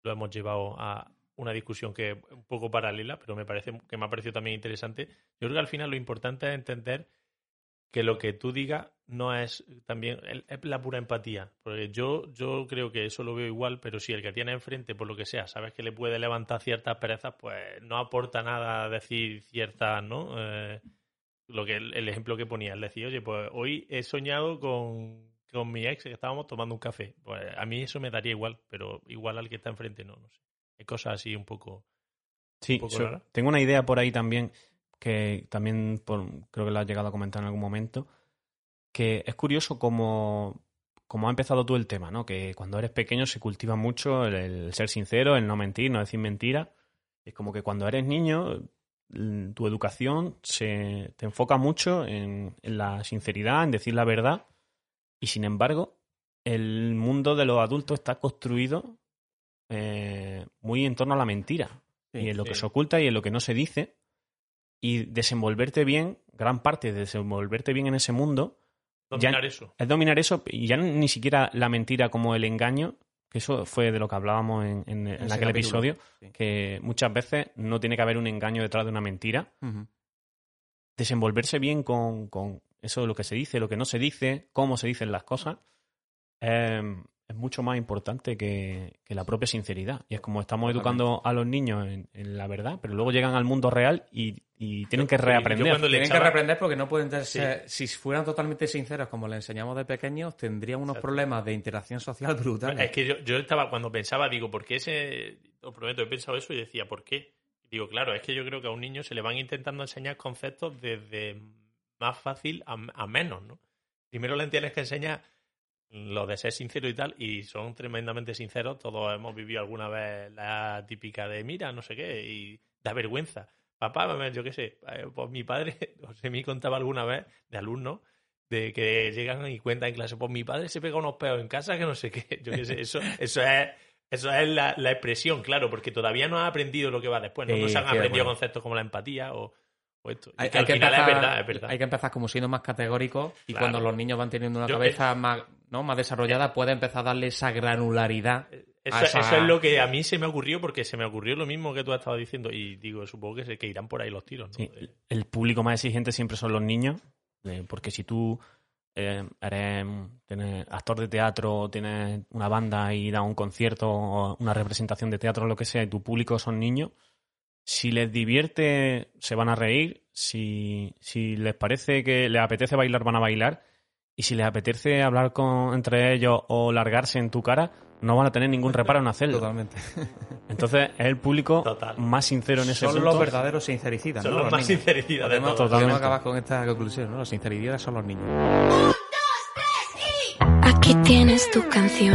Speaker 3: lo hemos llevado a una discusión que un poco paralela, pero me parece que me ha parecido también interesante. Yo creo que al final lo importante es entender que lo que tú digas no es también es la pura empatía. Porque yo, yo creo que eso lo veo igual, pero si el que tiene enfrente, por lo que sea, sabes que le puede levantar ciertas perezas, pues no aporta nada decir ciertas, ¿no? Eh, lo que el, el ejemplo que ponía, es decir, oye, pues hoy he soñado con, con mi ex que estábamos tomando un café. Pues a mí eso me daría igual, pero igual al que está enfrente no, no sé. Hay cosas así un poco.
Speaker 1: Sí,
Speaker 3: un poco
Speaker 1: tengo una idea por ahí también que también por- creo que la has llegado a comentar en algún momento, que es curioso como, como ha empezado tú el tema, ¿no? Que cuando eres pequeño se cultiva mucho el, el ser sincero, el no mentir, no decir mentiras. Es como que cuando eres niño, tu educación se te enfoca mucho en, en la sinceridad, en decir la verdad, y sin embargo, el mundo de los adultos está construido eh, muy en torno a la mentira
Speaker 2: Sí,
Speaker 1: y en lo que se oculta y en lo que no se dice. Y desenvolverte bien, gran parte de desenvolverte bien en ese mundo,
Speaker 3: Dominar eso.
Speaker 1: es dominar eso y ya ni siquiera la mentira como el engaño, que eso fue de lo que hablábamos en, en- aquel
Speaker 2: capítulo,
Speaker 1: episodio,
Speaker 2: sí.
Speaker 1: que muchas veces no tiene que haber un engaño detrás de una mentira. Desenvolverse bien con, con eso de lo que se dice, lo que no se dice, cómo se dicen las cosas, eh, es mucho más importante que, que la propia sinceridad. Y es como estamos educando a los niños en, en la verdad, pero luego llegan al mundo real y, y tienen que
Speaker 3: Yo- yo
Speaker 1: reaprender.
Speaker 2: Tienen
Speaker 3: echaba-
Speaker 2: que reprender porque no pueden ser, si fueran totalmente sinceros como le enseñamos de pequeños, tendrían unos
Speaker 3: Exacto.
Speaker 2: problemas de interacción social brutales.
Speaker 3: Es que yo, yo estaba, cuando pensaba, digo, ¿por qué ese.? Os prometo, he pensado eso y decía, ¿por qué? Digo, claro, es que yo creo que a un niño se le van intentando enseñar conceptos desde más fácil a, a menos, ¿no? Primero le tienes que enseñar lo de ser sincero y tal, y son tremendamente sinceros. Todos hemos vivido alguna vez la típica de, mira, no sé qué, y da vergüenza. Papá, mamá, yo qué sé, eh, pues mi padre, o se me contaba alguna vez de alumnos de que llegan y cuentan en clase, pues mi padre se pega unos peos en casa que no sé qué. Yo qué sé, eso, eso es, eso es la, la expresión, claro, porque todavía no ha aprendido lo que va después, ¿no? Se han
Speaker 2: qué
Speaker 3: aprendido
Speaker 2: bueno.
Speaker 3: conceptos como la empatía o, Y
Speaker 2: Hay,
Speaker 3: que
Speaker 2: hay
Speaker 3: al
Speaker 2: que
Speaker 3: final
Speaker 2: empezar,
Speaker 3: es verdad, es verdad.
Speaker 2: hay que empezar como siendo más categóricos y
Speaker 3: Claro.
Speaker 2: cuando los niños van teniendo una
Speaker 3: Yo-
Speaker 2: cabeza más, ¿no? más desarrollada, puede empezar a darle esa granularidad.
Speaker 3: Eso,
Speaker 2: esa-
Speaker 3: eso es lo que a mí se me ocurrió, porque se me ocurrió lo mismo que tú estabas diciendo, y digo, supongo que, se, que irán por ahí los tiros, ¿no?
Speaker 1: Sí,
Speaker 3: De-
Speaker 1: el público más exigente siempre son los niños, eh, porque si tú eh, eres tienes actor de teatro, tienes una banda y das un concierto o una representación de teatro o lo que sea, y tu público son niños, si les divierte, se van a reír, si, si les parece que les apetece bailar, van a bailar, y si les apetece hablar con, entre ellos o largarse en tu cara, no van a tener ningún reparo en hacerlo.
Speaker 2: Totalmente.
Speaker 1: Entonces es el público
Speaker 3: Total.
Speaker 1: más sincero en ese
Speaker 2: Son
Speaker 1: punto.
Speaker 2: los verdaderos sincericidas.
Speaker 3: Son
Speaker 2: ¿no?
Speaker 3: los más
Speaker 2: niños.
Speaker 3: sinceridad de todos.
Speaker 1: Totalmente.
Speaker 2: acabar con esta conclusión, ¿no? Los sinceridades son los niños.
Speaker 5: Aquí tienes tu canción.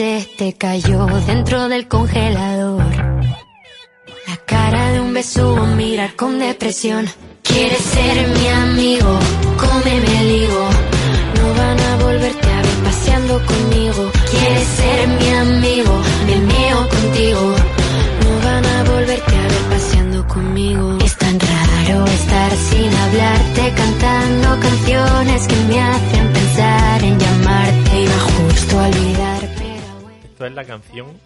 Speaker 5: Te cayó dentro del congelador. La cara de un besugo, mirar con depresión. Quieres ser mi amigo, cómeme el higo. No van a volverte a ver paseando conmigo. Quieres ser mi amigo, me meo contigo. No van a volverte a ver paseando conmigo. Es tan raro estar sin hablarte, cantando canciones que me hacen pensar en llamarte. Iba justo a olvidar.
Speaker 3: Es la canción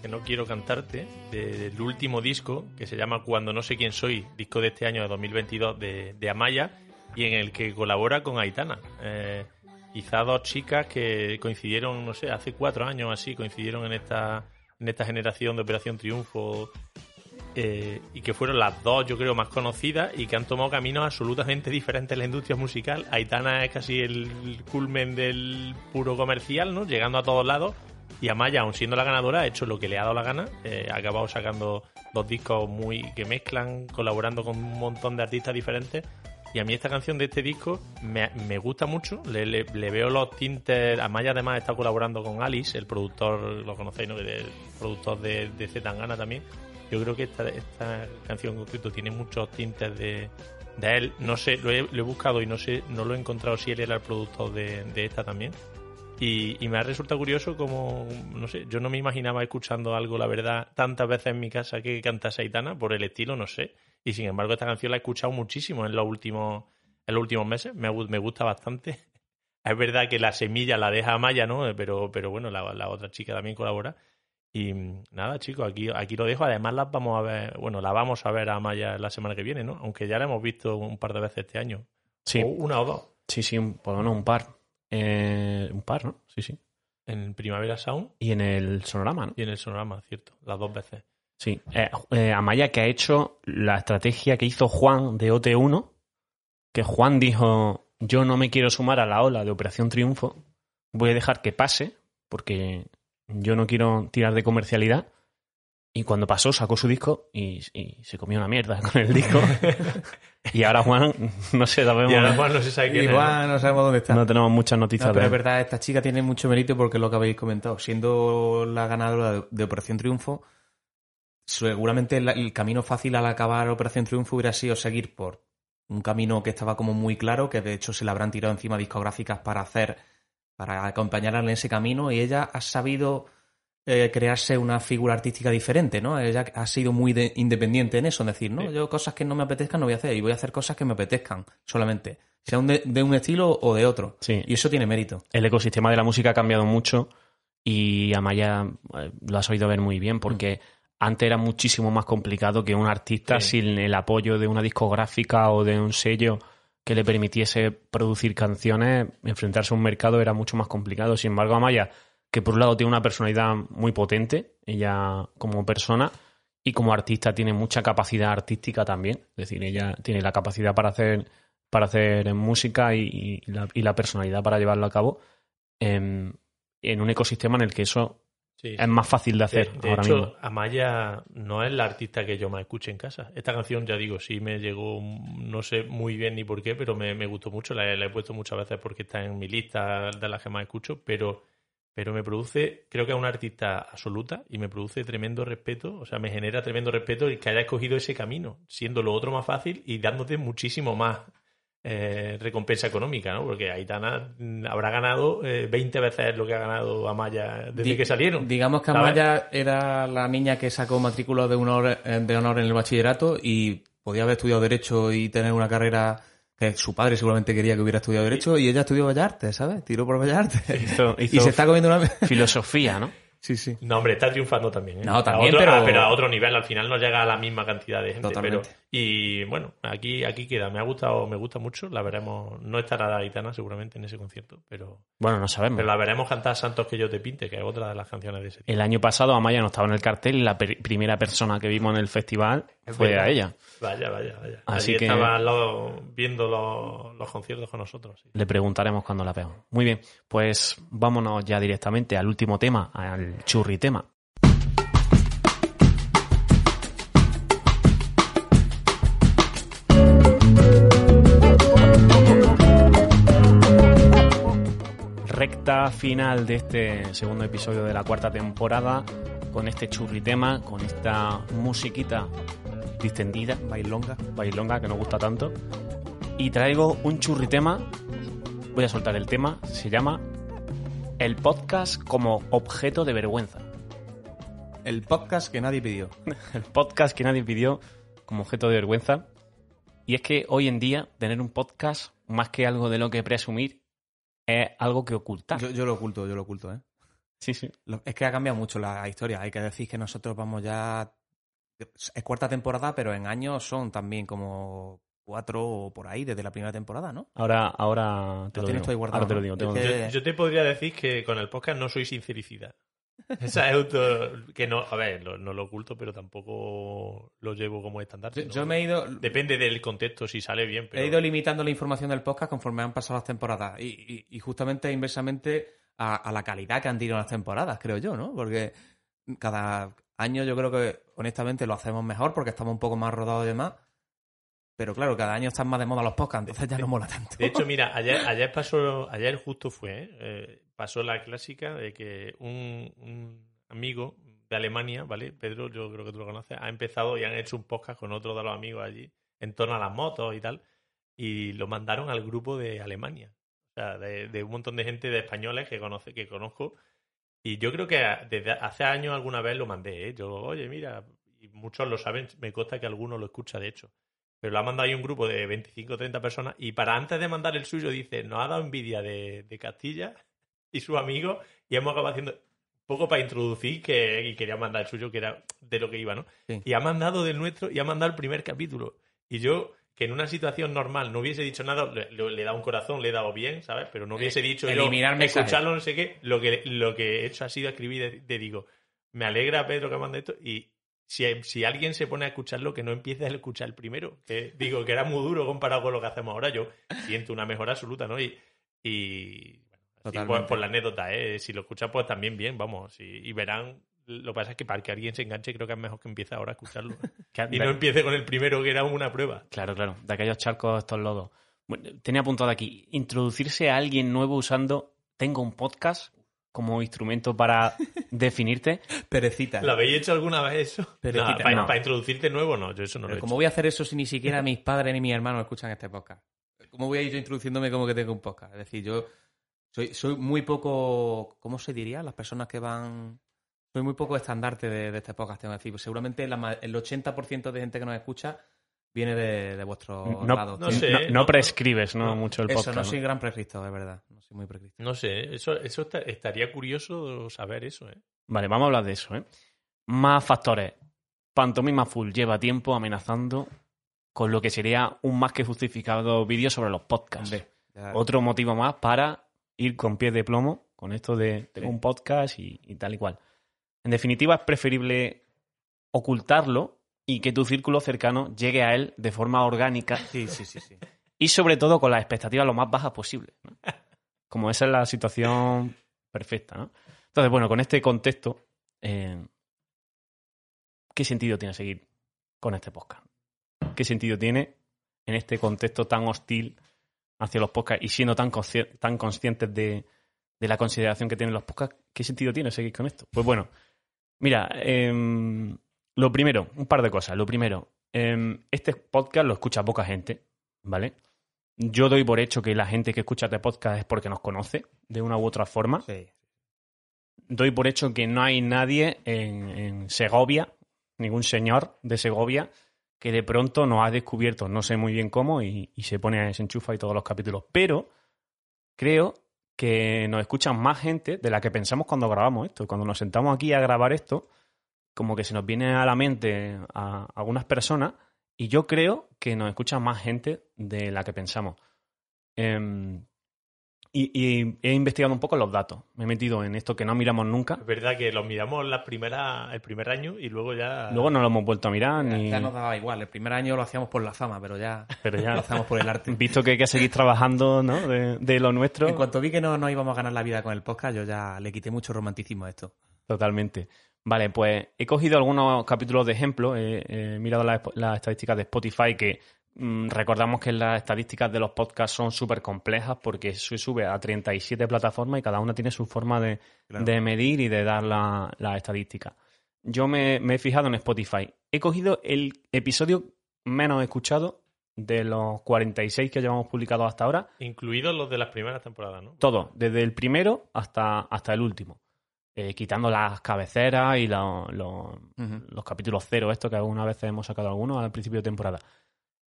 Speaker 3: que no quiero cantarte de- del último disco que se llama Cuando no sé quién soy, disco de este año de 2022 de, de Amaya y en el que colabora con Aitana. Eh, quizá dos chicas que coincidieron, no sé, hace cuatro años así, coincidieron en esta, en esta generación de Operación Triunfo eh, y que fueron las dos, yo creo, más conocidas y que han tomado caminos absolutamente diferentes en la industria musical. Aitana es casi el culmen del puro comercial, ¿no? Llegando a todos lados. Y Amaya, aun siendo la ganadora, ha hecho lo que le ha dado la gana. Eh, ha acabado sacando dos discos muy que mezclan, colaborando con un montón de artistas diferentes. Y a mí esta canción de este disco me, gusta mucho. Le, veo los tintes. Amaya además está colaborando con Alice, el productor, lo conocéis, ¿no? El productor de, de Z Tangana también. Yo creo que esta, canción tiene muchos tintes de, él. No sé, lo he, lo he buscado y no sé, no lo he encontrado si él era el productor de, de esta también. Y, y me ha resultado curioso como, no sé, yo no me imaginaba escuchando algo, la verdad, tantas veces en mi casa que cantase Aitana, por el estilo, no sé. Y sin embargo, esta canción la he escuchado muchísimo en los últimos, en los últimos meses. Me, me gusta bastante. Es verdad que la semilla la deja Maya, ¿no? Pero, pero bueno, la, la otra chica también colabora. Y mm, nada, chicos, aquí, aquí lo dejo. Además, las vamos a ver, bueno, la vamos a ver a Maya la semana que viene, ¿no? Aunque ya la hemos visto un par de veces este año.
Speaker 1: Sí,
Speaker 3: O una o dos.
Speaker 1: sí, sí, un, por lo menos un par. Eh, un par, ¿no? Sí, sí.
Speaker 3: En Primavera Sound
Speaker 1: Y en el sonorama, ¿no?
Speaker 3: y en el Sonorama, cierto. Las dos veces.
Speaker 1: Sí. Eh, eh, Amaya que ha hecho la estrategia que hizo Juan de OT1, que Juan dijo, yo no me quiero sumar a la ola de Operación Triunfo, voy a dejar que pase, porque yo no quiero tirar de comercialidad. Y cuando pasó, sacó su disco y, y se comió una mierda con el disco. y ahora Juan, no sé, sabemos,
Speaker 3: Y ahora Juan no se sabe quién.
Speaker 2: Igual no sabemos dónde está.
Speaker 1: no tenemos muchas noticias
Speaker 2: No, pero
Speaker 1: de
Speaker 2: es verdad, esta chica tiene mucho mérito porque es lo que habéis comentado. Siendo la ganadora de, de Operación Triunfo, seguramente el, el camino fácil al acabar Operación Triunfo hubiera sido seguir por un camino que estaba como muy claro, que de hecho se le habrán tirado encima discográficas para hacer, para acompañarla en ese camino, y ella ha sabido eh, crearse una figura artística diferente, ¿no? Ella ha sido muy de- independiente en eso, es decir, ¿no?
Speaker 3: Sí.
Speaker 2: Yo cosas que no me apetezcan no voy a hacer, y voy a hacer cosas que me apetezcan solamente, sea un de, de un estilo o de otro.
Speaker 1: Sí.
Speaker 2: Y eso tiene mérito.
Speaker 1: el ecosistema de la música ha cambiado mucho y Amaya eh, lo has oído ver muy bien porque antes era muchísimo más complicado que un artista
Speaker 3: Sí.
Speaker 1: sin el apoyo de una discográfica o de un sello que le permitiese producir canciones, enfrentarse a un mercado era mucho más complicado. Sin embargo, Amaya, que por un lado tiene una personalidad muy potente, ella como persona, y como artista tiene mucha capacidad artística también. Es decir, ella tiene la capacidad para hacer, para hacer música y, y la, y la personalidad para llevarlo a cabo en, en un ecosistema en el que eso
Speaker 3: Sí,
Speaker 1: es más fácil de hacer
Speaker 3: De, de
Speaker 1: ahora
Speaker 3: hecho,
Speaker 1: mismo.
Speaker 3: Amaya no es la artista que yo más escuche en casa. Esta canción, ya digo, sí me llegó, no sé muy bien ni por qué, pero me, me gustó mucho. La, la he puesto muchas veces porque está en mi lista de las que más escucho, pero, pero me produce, creo que es una artista absoluta y me produce tremendo respeto, o sea, me genera tremendo respeto el que haya escogido ese camino, siendo lo otro más fácil y dándote muchísimo más eh, recompensa económica, ¿no? Porque Aitana mm, habrá ganado eh, 20 veces lo que ha ganado Amaya desde
Speaker 2: Di-
Speaker 3: que salieron.
Speaker 2: Digamos que
Speaker 3: ¿sabes?
Speaker 2: Amaya era la niña que sacó matrícula de honor, eh, de honor en el bachillerato y podía haber estudiado Derecho y tener una carrera su padre seguramente quería que hubiera estudiado Derecho y ella estudió Bellas Artes, ¿sabes? Tiró por Bellas Artes.
Speaker 1: Hizo-
Speaker 2: y se está comiendo una...
Speaker 1: filosofía, ¿no?
Speaker 2: sí, sí.
Speaker 3: No, hombre, está triunfando también. ¿eh?
Speaker 2: No,
Speaker 3: A
Speaker 2: también,
Speaker 3: otro-
Speaker 2: pero-
Speaker 3: ah, pero a otro nivel, al final no llega a la misma cantidad de gente.
Speaker 2: Totalmente.
Speaker 3: Pero, y bueno, aquí, aquí queda. Me ha gustado, me gusta mucho. La veremos. No estará la Aitana seguramente en ese concierto, pero,
Speaker 1: Bueno, no sabemos.
Speaker 3: pero la veremos cantar Santos que yo te pinte, que es otra de las canciones de ese tipo.
Speaker 1: El año pasado Amaya no estaba en el cartel y la per- primera persona que vimos en el festival
Speaker 3: Es
Speaker 1: fue
Speaker 3: verdad.
Speaker 1: a ella.
Speaker 3: Vaya, vaya, vaya.
Speaker 1: Así
Speaker 3: Allí
Speaker 1: que-
Speaker 3: estaba al lado viendo los, los conciertos con nosotros. sí.
Speaker 1: Le preguntaremos cuando la veamos. Muy bien, pues vámonos ya directamente al último tema, al churri tema. recta final de este segundo episodio de la cuarta temporada, con este churritema, con esta musiquita distendida,
Speaker 2: Bailonga.
Speaker 1: bailonga que nos gusta tanto. Y traigo un churritema, voy a soltar el tema, se llama El podcast como objeto de vergüenza.
Speaker 2: El podcast que nadie pidió.
Speaker 1: El podcast que nadie pidió como objeto de vergüenza. Y es que hoy en día tener un podcast, más que algo de lo que presumir, es algo que ocultar.
Speaker 2: Yo, yo lo oculto, yo lo oculto, ¿eh?
Speaker 1: Sí, sí.
Speaker 2: Es que ha cambiado mucho la historia. Hay que decir que nosotros vamos ya. Es cuarta temporada, pero en años son también como cuatro o por ahí desde la primera temporada, ¿no?
Speaker 1: Ahora, ahora te
Speaker 2: Lo
Speaker 1: lo,
Speaker 2: tienes
Speaker 1: digo.
Speaker 2: tú ahí guardado,
Speaker 1: Ahora te lo
Speaker 2: ¿no?
Speaker 1: digo. tengo-
Speaker 2: Es que-
Speaker 3: Yo, yo te podría decir que con el podcast no soy sincericida. Esa es auto que no, a ver, lo- no lo oculto, pero tampoco lo llevo como estándar.
Speaker 2: Yo,
Speaker 3: ¿no?
Speaker 2: yo me he ido.
Speaker 3: Depende del contexto, si sale bien. Pero...
Speaker 2: He ido limitando la información del podcast conforme han pasado las temporadas. Y, y- y justamente inversamente a, a la calidad que han tenido las temporadas, creo yo, ¿no? Porque cada año yo creo que, honestamente, lo hacemos mejor porque estamos un poco más rodados y demás. Pero claro, cada año están más de moda los podcasts, entonces ya no mola tanto.
Speaker 3: De hecho, mira, ayer, ayer pasó, ayer justo fue, ¿eh? Eh, pasó la clásica de que un, un amigo de Alemania, ¿vale? Pedro, yo creo que tú lo conoces, ha empezado y han hecho un podcast con otro de los amigos allí en torno a las motos y tal, y lo mandaron al grupo de Alemania, o sea, de, de un montón de gente de españoles que conoce, que conozco, y yo creo que desde hace años alguna vez lo mandé, ¿eh? Yo, oye, mira, y muchos lo saben, me consta que alguno lo escucha de hecho. Pero lo ha mandado ahí un grupo de 25 o 30 personas y para antes de mandar el suyo dice, nos ha dado envidia de, de Castilla y sus amigos y hemos acabado haciendo un poco para introducir que y quería mandar el suyo que era de lo que iba, ¿no?
Speaker 2: Sí.
Speaker 3: Y ha mandado del nuestro y ha mandado el primer capítulo. Y yo, que en una situación normal no hubiese dicho nada, le, le- dado un corazón, le he dado bien, ¿sabes? Pero no hubiese dicho yo,
Speaker 2: eliminar mensajes.
Speaker 3: escucharlo, no sé qué. Lo que, lo que he hecho ha sido escribir, de, de digo, me alegra Pedro que manda esto y si, si alguien se pone a escucharlo, que no empiece a escuchar primero. Que digo que era muy duro comparado con lo que hacemos ahora. Yo siento una mejora absoluta, ¿no? Y, y bueno,
Speaker 2: Totalmente.
Speaker 3: por, por la anécdota, ¿eh? Si lo escuchas, pues también bien, vamos. Y, y verán. Lo que pasa es que para que alguien se enganche, creo que es mejor que empiece ahora a escucharlo.
Speaker 1: que-
Speaker 3: y no empiece con el primero, que era una prueba.
Speaker 1: Claro, claro, de aquellos charcos estos lodos. Bueno, tenía apuntado aquí, introducirse a alguien nuevo usando tengo un podcast como instrumento para definirte.
Speaker 2: Perecita.
Speaker 3: ¿Lo habéis hecho alguna vez eso?
Speaker 2: Pero
Speaker 3: No, para,
Speaker 1: no.
Speaker 3: para introducirte nuevo, no. Yo eso no
Speaker 2: Pero
Speaker 3: lo he
Speaker 2: ¿Cómo
Speaker 3: hecho.
Speaker 2: voy a hacer eso si ni siquiera mis padres ni mis hermanos escuchan este podcast? ¿Cómo voy a ir yo introduciéndome como que tengo un podcast? Es decir, yo soy, soy muy poco, ¿cómo se diría? Las personas que van... Soy muy poco estandarte de, de este podcast, tengo que decir. Pues seguramente la el 80% de gente que nos escucha viene de, de vuestro
Speaker 1: No,
Speaker 2: lado.
Speaker 3: no
Speaker 2: tío.
Speaker 3: sé.
Speaker 1: no, no
Speaker 3: no-
Speaker 1: prescribes ¿no?
Speaker 3: no.
Speaker 1: mucho el
Speaker 2: Eso,
Speaker 1: podcast.
Speaker 2: no
Speaker 1: ¿no?
Speaker 2: soy gran precristo, de verdad. No soy muy precristo.
Speaker 3: No sé, eso, eso esta- estaría curioso saber eso, ¿eh?
Speaker 1: Vale, vamos a hablar de eso. ¿eh? Más factores. Pantomima Full lleva tiempo amenazando con lo que sería un más que justificado vídeo sobre los podcasts.
Speaker 2: Ya-
Speaker 1: Otro motivo más para ir con pies de plomo con esto de tengo
Speaker 2: Sí.
Speaker 1: un podcast y, y tal y cual. En definitiva, es preferible ocultarlo y que tu círculo cercano llegue a él de forma orgánica
Speaker 2: Sí, sí, sí, sí.
Speaker 1: y sobre todo con las expectativas lo más bajas posible. ¿no? Como esa es la situación perfecta. ¿no? Entonces, bueno, con este contexto, eh, ¿qué sentido tiene seguir con este podcast? ¿Qué sentido tiene en este contexto tan hostil hacia los podcasts y siendo tan, consci- tan conscientes de, de la consideración que tienen los podcasts? ¿Qué sentido tiene seguir con esto? Pues bueno, mira, em, lo primero, un par de cosas. Lo primero, em, este podcast lo escucha poca gente, ¿vale? Yo doy por hecho que la gente que escucha este podcast es porque nos conoce de una u otra forma.
Speaker 2: Sí.
Speaker 1: Doy por hecho que no hay nadie en, en Segovia, ningún señor de Segovia, que de pronto nos ha descubierto, no sé muy bien cómo, y, y se pone a se enchufa y todos los capítulos. Pero creo que nos escuchan más gente de la que pensamos cuando grabamos esto. Cuando nos sentamos aquí a grabar esto, como que se nos viene a la mente a algunas personas y yo creo que nos escucha más gente de la que pensamos. Em, y, y he investigado un poco los datos. Me he metido en esto que no miramos nunca.
Speaker 3: Es verdad que los miramos las primeras, el primer año y luego ya.
Speaker 1: Luego no lo hemos vuelto a mirar,
Speaker 2: Ya,
Speaker 1: ni...
Speaker 2: ya nos daba igual. El primer año lo hacíamos por la fama, pero ya
Speaker 1: pero
Speaker 2: lo
Speaker 1: ya,
Speaker 2: hacemos por el arte.
Speaker 1: visto que hay que seguir trabajando ¿no? de, de lo nuestro,
Speaker 2: En cuanto vi que no, no íbamos a ganar la vida con el podcast, yo ya le quité mucho romanticismo a esto.
Speaker 1: totalmente. Vale, pues he cogido algunos capítulos de ejemplo. He, he mirado las estadísticas de Spotify que Recordamos que las estadísticas de los podcasts son súper complejas porque se sube a 37 plataformas y cada una tiene su forma de,
Speaker 2: Claro.
Speaker 1: de medir y de dar la, la estadística. Yo me, me he fijado en Spotify. He cogido el episodio menos escuchado de los 46 que llevamos publicados hasta ahora.
Speaker 3: Incluidos los de las primeras temporadas, ¿no?
Speaker 1: Todo, desde el primero hasta, hasta el último. Eh, quitando las cabeceras y la- lo-
Speaker 2: Ujú.
Speaker 1: los capítulos cero, esto que algunas veces hemos sacado algunos al principio de temporada.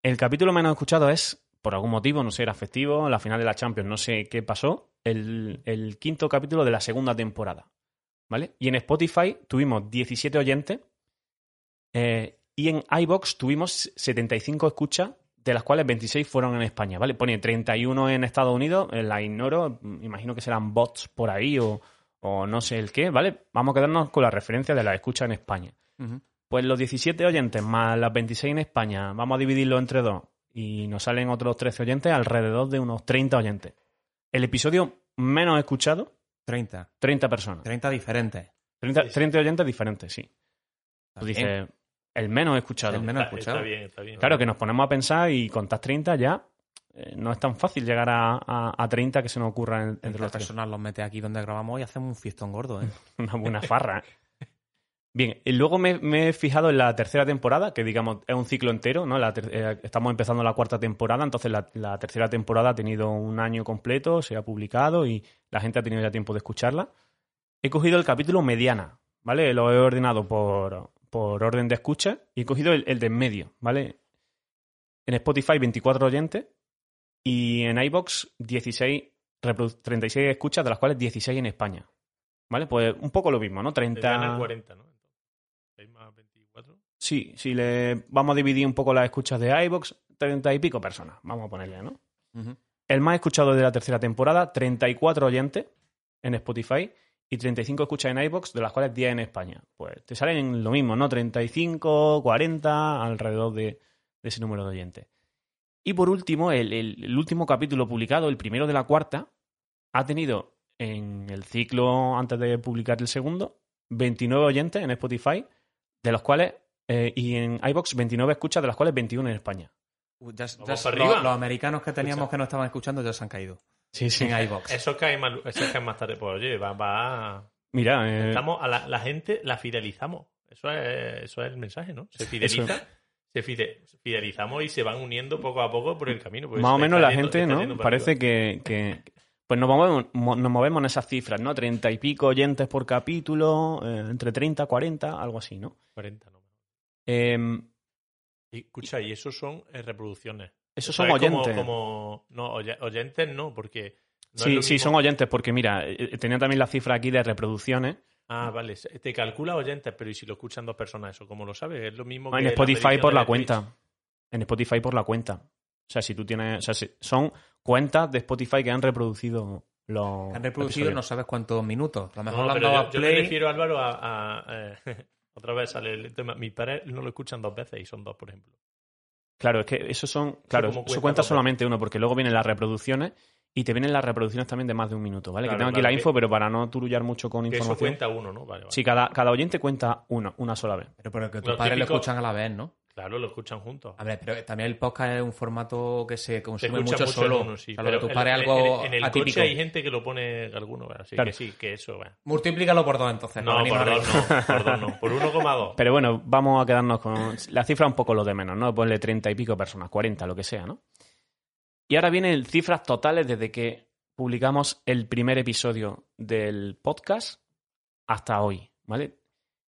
Speaker 1: El capítulo menos escuchado es, por algún motivo, no sé, era festivo, la final de la Champions, no sé qué pasó, el, quinto capítulo de la segunda temporada. ¿Vale? Y en Spotify tuvimos 17 oyentes eh, y en iBox tuvimos 75 escuchas, de las cuales 26 fueron en España, ¿vale? Pone 31 en Estados Unidos, eh, la ignoro, imagino que serán bots por ahí o, o no sé el qué, ¿vale? Vamos a quedarnos con la referencia de la escucha en España. Pues los 17 oyentes más las 26 en España, vamos a dividirlo entre dos y nos salen otros 13 oyentes, alrededor de unos 30 oyentes. El episodio menos escuchado,
Speaker 2: 30.
Speaker 1: 30 personas.
Speaker 2: 30 diferentes.
Speaker 1: 30,
Speaker 3: Sí, sí.
Speaker 1: 30 oyentes diferentes, sí. Tú
Speaker 2: Bien.
Speaker 1: dices, el menos escuchado.
Speaker 2: El menos
Speaker 3: Está,
Speaker 2: escuchado.
Speaker 3: está bien, está bien.
Speaker 1: Claro que nos ponemos a pensar y contar 30 ya eh, no es tan fácil llegar a, a- a 30 que se nos ocurra en- entre tres.
Speaker 2: personas los mete aquí donde grabamos y hacemos un fiestón gordo, ¿eh?
Speaker 1: Una buena farra. ¿eh? Bien, y luego me, me he fijado en la tercera temporada, que digamos es un ciclo entero, ¿no? La eh, estamos empezando la cuarta temporada, entonces la, la tercera temporada ha tenido un año completo, se ha publicado y la gente ha tenido ya tiempo de escucharla. He cogido el capítulo mediana, ¿vale? Lo he ordenado por, por orden de escucha y he cogido el, el de en medio, ¿vale? En Spotify 24 oyentes y en iBox 16, reprodu- 36 escuchas, de las cuales 16 en España. ¿Vale? Pues un poco lo mismo, ¿no?
Speaker 3: Te dan el
Speaker 1: 30.
Speaker 3: 40, ¿no? 6 más 24.
Speaker 1: Sí, si le vamos a dividir un poco las escuchas de iBox, 30 y pico personas, vamos a ponerle, ¿no? El más escuchado de la tercera temporada, 34 oyentes en Spotify y 35 escuchas en iBox, de las cuales 10 en España. Pues te salen lo mismo, ¿no? 35, 40, alrededor de, de ese número de oyentes. Y por último, el, el- el último capítulo publicado, el primero de la cuarta, ha tenido en el ciclo antes de publicar el segundo 29 oyentes en Spotify, de los cuales, eh, y en iBox 29 escuchas, de las cuales 21 en España.
Speaker 2: Uh, ya- ya- los,
Speaker 3: arriba.
Speaker 2: los americanos que teníamos que no estaban escuchando ya se han caído.
Speaker 1: Sí, sí.
Speaker 2: En iVox.
Speaker 3: Eso cae más, eso cae más tarde. Pues oye, va, va.
Speaker 1: Mira, eh,
Speaker 3: Estamos a la, la gente la fidelizamos. Eso es, eso es el mensaje, ¿no? Se fideliza. Se fide- fidelizamos y se van uniendo poco a poco por el camino. pues
Speaker 1: más o menos la
Speaker 3: yendo-
Speaker 1: gente, ¿no? Parece que, que- pues nos movemos, mo- nos movemos en esas cifras, ¿no? Treinta y pico oyentes por capítulo, eh, entre 30, 40, algo así, ¿no?
Speaker 3: 40, ¿no?
Speaker 1: Eh,
Speaker 3: Y, escucha, y esos son eh, reproducciones.
Speaker 1: esos
Speaker 3: Eso
Speaker 1: son
Speaker 3: como-
Speaker 1: oyentes.
Speaker 3: Como, no, oye- oyentes no, porque. no
Speaker 1: sí, sí, son oyentes, porque mira, eh, tenía también la cifra aquí de reproducciones.
Speaker 3: Ah, vale. se- Te calcula oyentes, pero ¿y si lo escuchan dos personas? ¿Eso cómo lo sabes? Es lo mismo que.
Speaker 1: en Spotify por la cuenta. En Spotify por la cuenta. O sea, si tú tienes. O sea, si- son cuentas de Spotify que han reproducido los.
Speaker 2: Han reproducido
Speaker 1: episodios.
Speaker 2: no sabes cuántos minutos. A lo mejor
Speaker 3: No, pero yo,
Speaker 2: a
Speaker 3: yo me
Speaker 2: play.
Speaker 3: refiero, Álvaro, a. a, eh, otra vez sale el tema. Mis padres no lo escuchan dos veces y son dos, por ejemplo.
Speaker 1: Claro, es que eso son. Claro, eso
Speaker 3: cuenta
Speaker 1: cuenta solamente uno, porque luego vienen las reproducciones y te vienen las reproducciones también de más de un minuto, ¿vale?
Speaker 3: Claro,
Speaker 1: que tengo aquí
Speaker 3: claro,
Speaker 1: la
Speaker 3: que-
Speaker 1: info, pero para no turullar mucho con
Speaker 3: Que eso
Speaker 1: información.
Speaker 3: cuenta uno, ¿no? Vale, vale.
Speaker 1: Sí, cada, cada oyente cuenta uno, una sola vez.
Speaker 2: Pero, pero que tus padres lo escuchan a la vez, ¿no?
Speaker 3: Claro, lo escuchan juntos.
Speaker 2: A ver, pero también el podcast es un formato que se consume mucho,
Speaker 3: mucho
Speaker 2: solo.
Speaker 3: en uno, sí.
Speaker 2: Claro,
Speaker 3: pero en-
Speaker 2: padres
Speaker 3: en-
Speaker 2: algo
Speaker 3: en, en el
Speaker 2: atípico.
Speaker 3: coche hay gente que lo pone alguno, así
Speaker 1: Claro.
Speaker 3: que sí, que eso, bueno.
Speaker 2: Multiplícalo por dos entonces.
Speaker 3: No, por dos no, por dos no. Por 1,2.
Speaker 1: Pero bueno, vamos a quedarnos con. La cifra un poco lo de menos, ¿no? Ponle treinta y pico personas, 40, lo que sea, ¿no? Y ahora vienen cifras totales desde que publicamos el primer episodio del podcast hasta hoy, ¿vale?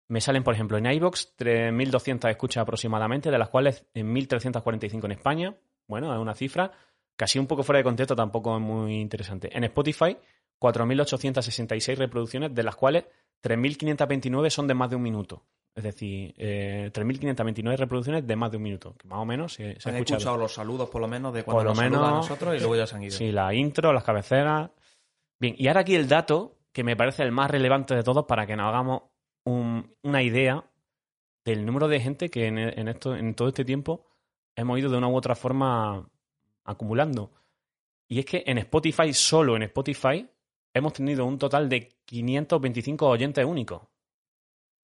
Speaker 1: Me salen, por ejemplo, en iBox 3.200 escuchas aproximadamente, de las cuales en 1.345 en España. Bueno, es una cifra casi un poco fuera de contexto, tampoco es muy interesante. En Spotify, 4.866 reproducciones, de las cuales 3.529 son de más de un minuto. Es decir, eh, 3.529 reproducciones de más de un minuto, que más o menos se, se ha
Speaker 2: Han
Speaker 1: escuchado.
Speaker 2: escuchado los saludos por lo menos de cuando
Speaker 1: Por lo
Speaker 2: nos saludan a
Speaker 1: menos-
Speaker 2: nosotros y luego ya se han ido.
Speaker 1: Sí, la intro, las cabeceras. Bien, y ahora aquí el dato que me parece el más relevante de todos para que nos hagamos un- una idea del número de gente que en, en esto, en todo este tiempo hemos ido de una u otra forma acumulando. Y es que en Spotify, solo en Spotify, hemos tenido un total de 525 oyentes únicos.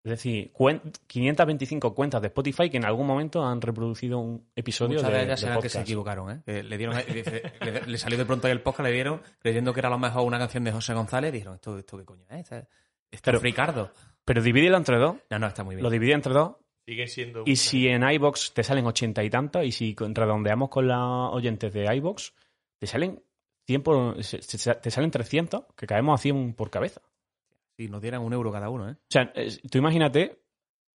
Speaker 1: Es decir, cuen- 525 cuentas de Spotify que en algún momento han reproducido un episodio
Speaker 2: Muchas
Speaker 1: de,
Speaker 2: de ellas
Speaker 1: de
Speaker 2: serán que se equivocaron, ¿eh? Que le, dieron, le, le salió de pronto ahí el podcast, le dieron creyendo que era a lo mejor una canción de José González dijeron, ¿esto, esto qué coño es? Este, este
Speaker 1: Pero-
Speaker 2: es Ricardo.
Speaker 1: Pero divídelo entre dos.
Speaker 2: No, no, está muy bien.
Speaker 1: Lo divide entre dos.
Speaker 3: Siguen siendo.
Speaker 1: Y si en iBox te salen 80 y tantos, y si redondeamos con los oyentes de iBox, te salen 100 por- se- se- te salen 300, que caemos a 100 por cabeza.
Speaker 2: Si nos dieran un euro cada uno, ¿eh?
Speaker 1: O sea, tú imagínate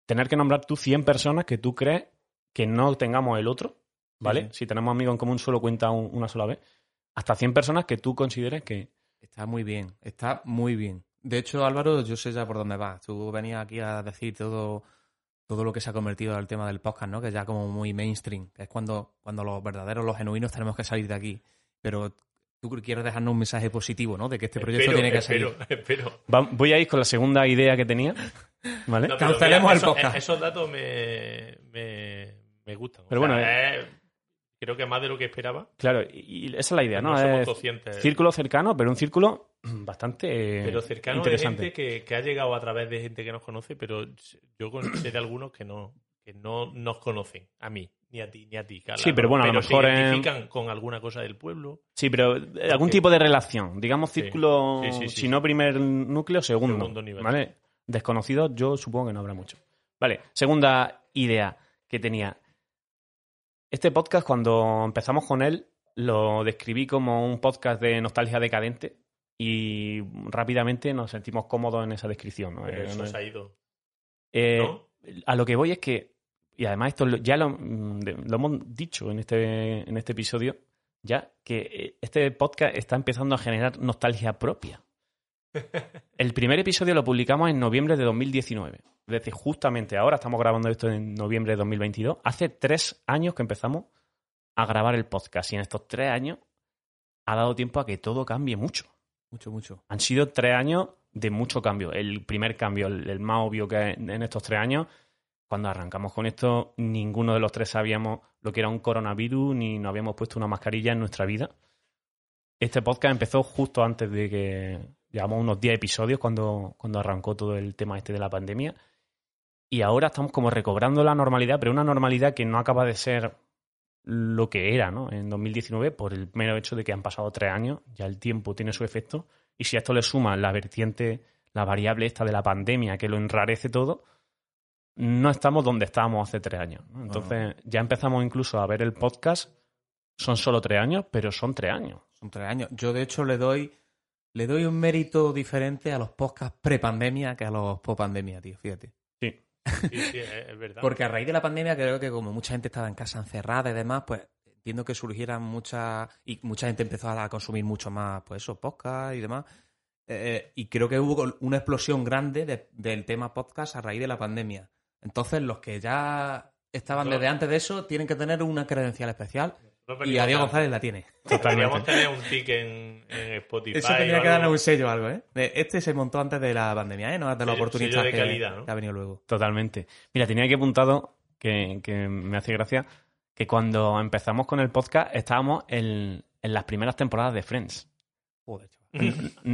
Speaker 1: tener que nombrar tú 100 personas que tú crees que no tengamos el otro, ¿vale?
Speaker 2: Sí,
Speaker 1: Si tenemos amigos en común, solo cuenta un- una sola vez. Hasta 100 personas que tú consideres que...
Speaker 2: Está muy bien, está muy bien. De hecho, Álvaro, yo sé ya por dónde vas. Tú venías aquí a decir todo, todo lo que se ha convertido al tema del podcast, ¿no? Que ya como muy mainstream, que es cuando, cuando los verdaderos, los genuinos tenemos que salir de aquí. Pero tú quieres dejarnos un mensaje positivo, ¿no? De que este proyecto
Speaker 3: Espero,
Speaker 2: tiene que
Speaker 3: espero.
Speaker 1: Va- voy a ir con la segunda idea que tenía, ¿vale?
Speaker 3: No,
Speaker 2: Cancelemos
Speaker 3: mira,
Speaker 2: el podcast.
Speaker 3: Esos datos me, me, me gustan.
Speaker 1: Pero
Speaker 3: O sea,
Speaker 1: bueno,
Speaker 3: es- creo que más de lo que esperaba.
Speaker 1: Claro, y esa es la idea, ¿no?
Speaker 3: No somos
Speaker 1: Es
Speaker 3: conscientes.
Speaker 1: círculo cercano, pero un círculo bastante
Speaker 3: Pero cercano de
Speaker 1: interesante.
Speaker 3: gente que, que ha llegado a través de gente que nos conoce, pero yo sé de algunos que no, que no nos conocen. A mí, ni a ti, ni a ti.
Speaker 1: Sí, pero bueno, a lo
Speaker 3: se
Speaker 1: mejor en-
Speaker 3: identifican con alguna cosa del pueblo.
Speaker 1: Sí, pero algún tipo de relación. Digamos círculo,
Speaker 3: Sí, sí, sí.
Speaker 1: si no primer núcleo, segundo.
Speaker 3: Segundo nivel.
Speaker 1: ¿Vale? Desconocidos, yo supongo que no habrá mucho. Vale, segunda idea que tenía. Este podcast, cuando empezamos con él, lo describí como un podcast de nostalgia decadente y rápidamente nos sentimos cómodos en esa descripción. ¿no?
Speaker 3: Pero
Speaker 1: Eh,
Speaker 3: eso se ha ido.
Speaker 1: eh,
Speaker 3: ¿no?
Speaker 1: a lo que voy es que, y además esto ya lo, mm, lo hemos dicho en este, en este episodio, ya que eh, este podcast está empezando a generar nostalgia propia. El primer episodio lo publicamos en noviembre de 2019. Es decir, justamente ahora estamos grabando esto en noviembre de 2022. Hace tres años que empezamos a grabar el podcast y en estos tres años ha dado tiempo a que todo cambie mucho
Speaker 2: Mucho, mucho.
Speaker 1: han sido tres años de mucho cambio. El primer cambio, el, el más obvio que en estos tres años, cuando arrancamos con esto, ninguno de los tres sabíamos lo que era un coronavirus ni nos habíamos puesto una mascarilla en nuestra vida. Este podcast empezó justo antes de que llevamos unos 10 episodios cuando, cuando arrancó todo el tema este de la pandemia. Y ahora estamos como recobrando la normalidad, pero una normalidad que no acaba de ser lo que era ¿no? en 2019 por el mero hecho de que han pasado tres años, ya el tiempo tiene su efecto, y si a esto le suma la vertiente, la variable esta de la pandemia que lo enrarece todo, no estamos donde estábamos hace tres años. ¿no? Entonces ya empezamos incluso a ver el podcast, son solo tres años, pero son tres años.
Speaker 2: Son tres años. Yo, de hecho, le doy, le doy un mérito diferente a los podcasts pre-pandemia que a los post-pandemia, tío, fíjate.
Speaker 1: Sí.
Speaker 3: Sí, sí, es, verdad.
Speaker 2: Porque a raíz de la pandemia creo que como mucha gente estaba en casa encerrada y demás, pues entiendo que surgieran muchas... Y mucha gente empezó a consumir mucho más, pues eso, podcast y demás. Eh, y creo que hubo una explosión grande de- del tema podcast a raíz de la pandemia. Entonces, los que ya estaban desde antes de eso tienen que tener una credencial especial y a Diego González la tiene.
Speaker 3: Deberíamos tener un tic en, en Spotify.
Speaker 2: Eso tenía
Speaker 3: o
Speaker 2: que darle un sello o algo, ¿eh? Este se montó antes de la pandemia, ¿eh? No es de oportunistas
Speaker 3: sello de
Speaker 2: que,
Speaker 3: calidad, ¿no?
Speaker 2: que ha venido luego.
Speaker 1: Totalmente. Mira, tenía aquí apuntado que, que me hace gracia que cuando empezamos con el podcast estábamos en, en las primeras temporadas de Friends.
Speaker 2: Joder.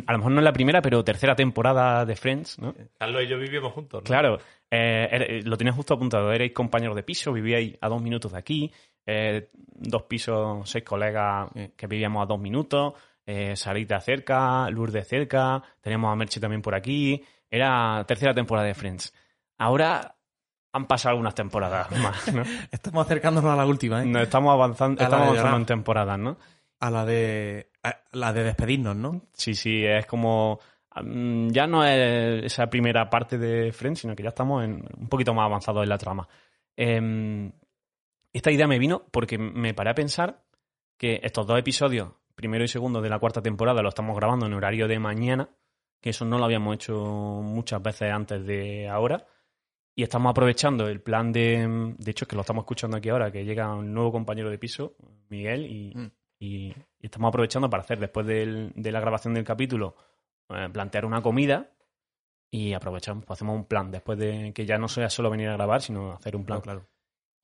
Speaker 1: A lo mejor no en la primera, pero tercera temporada de Friends, ¿no?
Speaker 3: Carlos y yo vivimos juntos, ¿no?
Speaker 1: Claro, eh, ere- lo tenías justo apuntado. Erais compañeros de piso, vivíais a dos minutos de aquí. Eh, dos pisos, seis colegas que vivíamos a dos minutos. Eh, Sarita cerca, Lourdes cerca. Teníamos a Merche también por aquí. Era tercera temporada de Friends. Ahora han pasado algunas temporadas más, ¿no?
Speaker 2: Estamos acercándonos a la última, ¿eh?
Speaker 1: Nos estamos avanzando,
Speaker 2: A
Speaker 1: estamos
Speaker 2: de
Speaker 1: avanzando en temporadas, ¿no?
Speaker 2: A la de. a la de despedirnos, ¿no?
Speaker 1: Sí, sí, es como. Ya no es esa primera parte de Friends, sino que ya estamos en, un poquito más avanzados en la trama. Em, esta idea me vino porque me paré a pensar que estos dos episodios, primero y segundo de la cuarta temporada, lo estamos grabando en horario de mañana, que eso no lo habíamos hecho muchas veces antes de ahora. Y estamos aprovechando el plan de. De hecho, es que lo estamos escuchando aquí ahora, que llega un nuevo compañero de piso, Miguel, y,
Speaker 2: Mm.
Speaker 1: y- y estamos aprovechando para hacer, después del- de la grabación del capítulo, eh, plantear una comida y aprovechamos, pues hacemos un plan, después de que ya no sea solo venir a grabar, sino hacer un plan.
Speaker 2: Claro, claro.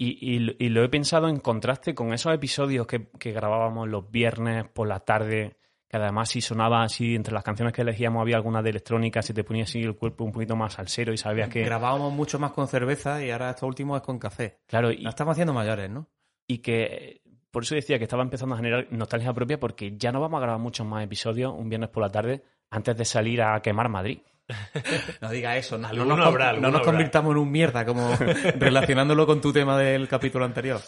Speaker 1: Y, y lo- y lo he pensado en contraste con esos episodios que, que grabábamos los viernes por la tarde, que además si sonaba así, entre las canciones que elegíamos había alguna de electrónica, se te ponía así el cuerpo un poquito más salsero y sabías que...
Speaker 2: Grabábamos mucho más con cerveza y ahora esto último es con café.
Speaker 1: Claro, y,
Speaker 2: Nos estamos haciendo mayores, ¿no?
Speaker 1: y que por eso decía que estaba empezando a generar nostalgia propia porque ya no vamos a grabar muchos más episodios un viernes por la tarde antes de salir a quemar Madrid.
Speaker 2: No diga eso, no, nos,
Speaker 3: habrá,
Speaker 2: no nos convirtamos en un mierda, como relacionándolo con tu tema del capítulo anterior.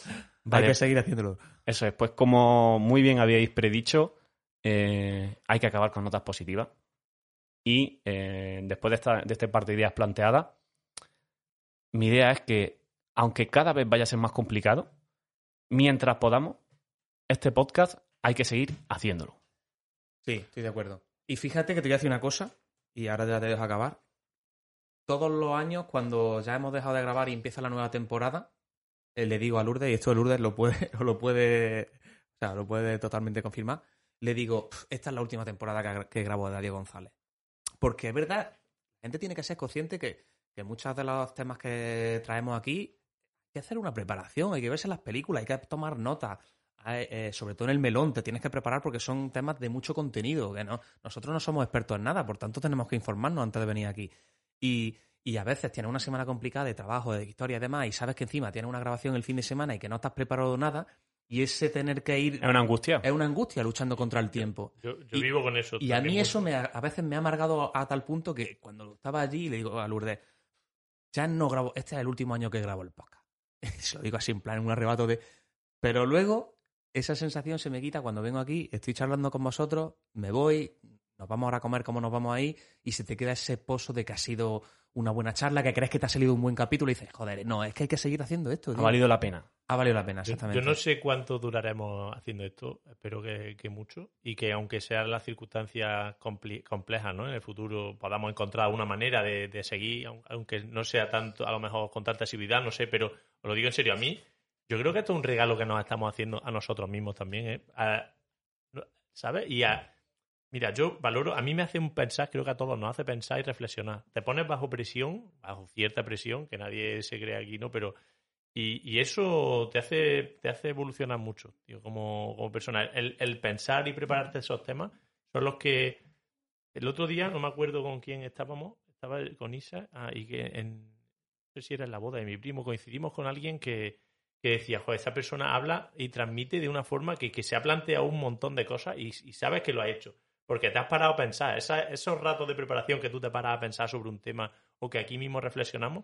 Speaker 1: Vale.
Speaker 2: Hay que seguir haciéndolo.
Speaker 1: Eso es, pues como muy bien habíais predicho, eh, hay que acabar con notas positivas. Y eh, después de, esta, de este par de ideas planteadas, mi idea es que, aunque cada vez vaya a ser más complicado, mientras podamos, este podcast hay que seguir haciéndolo.
Speaker 2: Sí, estoy de acuerdo. Y fíjate que te voy a decir una cosa, y ahora ya te dejo acabar. Todos los años, cuando ya hemos dejado de grabar y empieza la nueva temporada, eh, le digo a Lourdes, y esto Lourdes lo puede, lo puede, o sea, lo puede totalmente confirmar, le digo, "Pf, esta es la última temporada que, que grabo de González. Porque es verdad, la gente tiene que ser consciente que, que muchos de los temas que traemos aquí hay que hacer una preparación, hay que verse las películas, hay que tomar notas. Eh, sobre todo en el melón, te tienes que preparar porque son temas de mucho contenido. Que no, nosotros no somos expertos en nada, por tanto tenemos que informarnos antes de venir aquí. Y, y a veces tienes una semana complicada de trabajo, de historia y demás, y sabes que encima tienes una grabación el fin de semana y que no estás preparado nada, y ese tener que ir
Speaker 1: Es una angustia.
Speaker 2: es una angustia luchando contra el tiempo.
Speaker 3: Yo, yo
Speaker 2: Y-
Speaker 3: vivo con eso.
Speaker 2: Y a mí eso me, a veces me ha amargado a tal punto que cuando estaba allí le digo a Lourdes, ya no grabo, este es el último año que grabo el podcast. Se lo digo así en plan, en un arrebato de... Pero luego esa sensación se me quita cuando vengo aquí, estoy charlando con vosotros, me voy, nos vamos ahora a comer como nos vamos ahí y se te queda ese pozo de que ha sido una buena charla, que crees que te ha salido un buen capítulo y dices, joder, no, es que hay que seguir haciendo esto.
Speaker 1: Ha
Speaker 2: tío".
Speaker 1: valido la pena.
Speaker 2: Ha valido la pena, exactamente.
Speaker 3: yo no sé cuánto duraremos haciendo esto, espero que, que mucho, y que aunque sean las circunstancias complejas ¿no? en el futuro, podamos encontrar una manera de, de seguir, aun- aunque no sea tanto, a lo mejor con tanta asiduidad, no sé, pero os lo digo en serio, a mí, yo creo que esto es un regalo que nos estamos haciendo a nosotros mismos también, ¿eh? ¿sabes? Y a, Mira, yo valoro, a mí me hace un pensar, creo que a todos nos hace pensar y reflexionar. Te pones bajo presión, bajo cierta presión, que nadie se cree aquí, ¿no? Pero y, eso te hace, te hace evolucionar mucho, tío, como, como persona. El, el pensar y prepararte esos temas son los que. El otro día, no me acuerdo con quién estábamos, estaba con Isa, ah, y que en. No sé si era en la boda de mi primo, coincidimos con alguien que, que decía, joder, esa persona habla y transmite de una forma que, que se ha planteado un montón de cosas y, y sabes que lo ha hecho. Porque te has parado a pensar, Esa- esos ratos de preparación que tú te paras a pensar sobre un tema o que aquí mismo reflexionamos,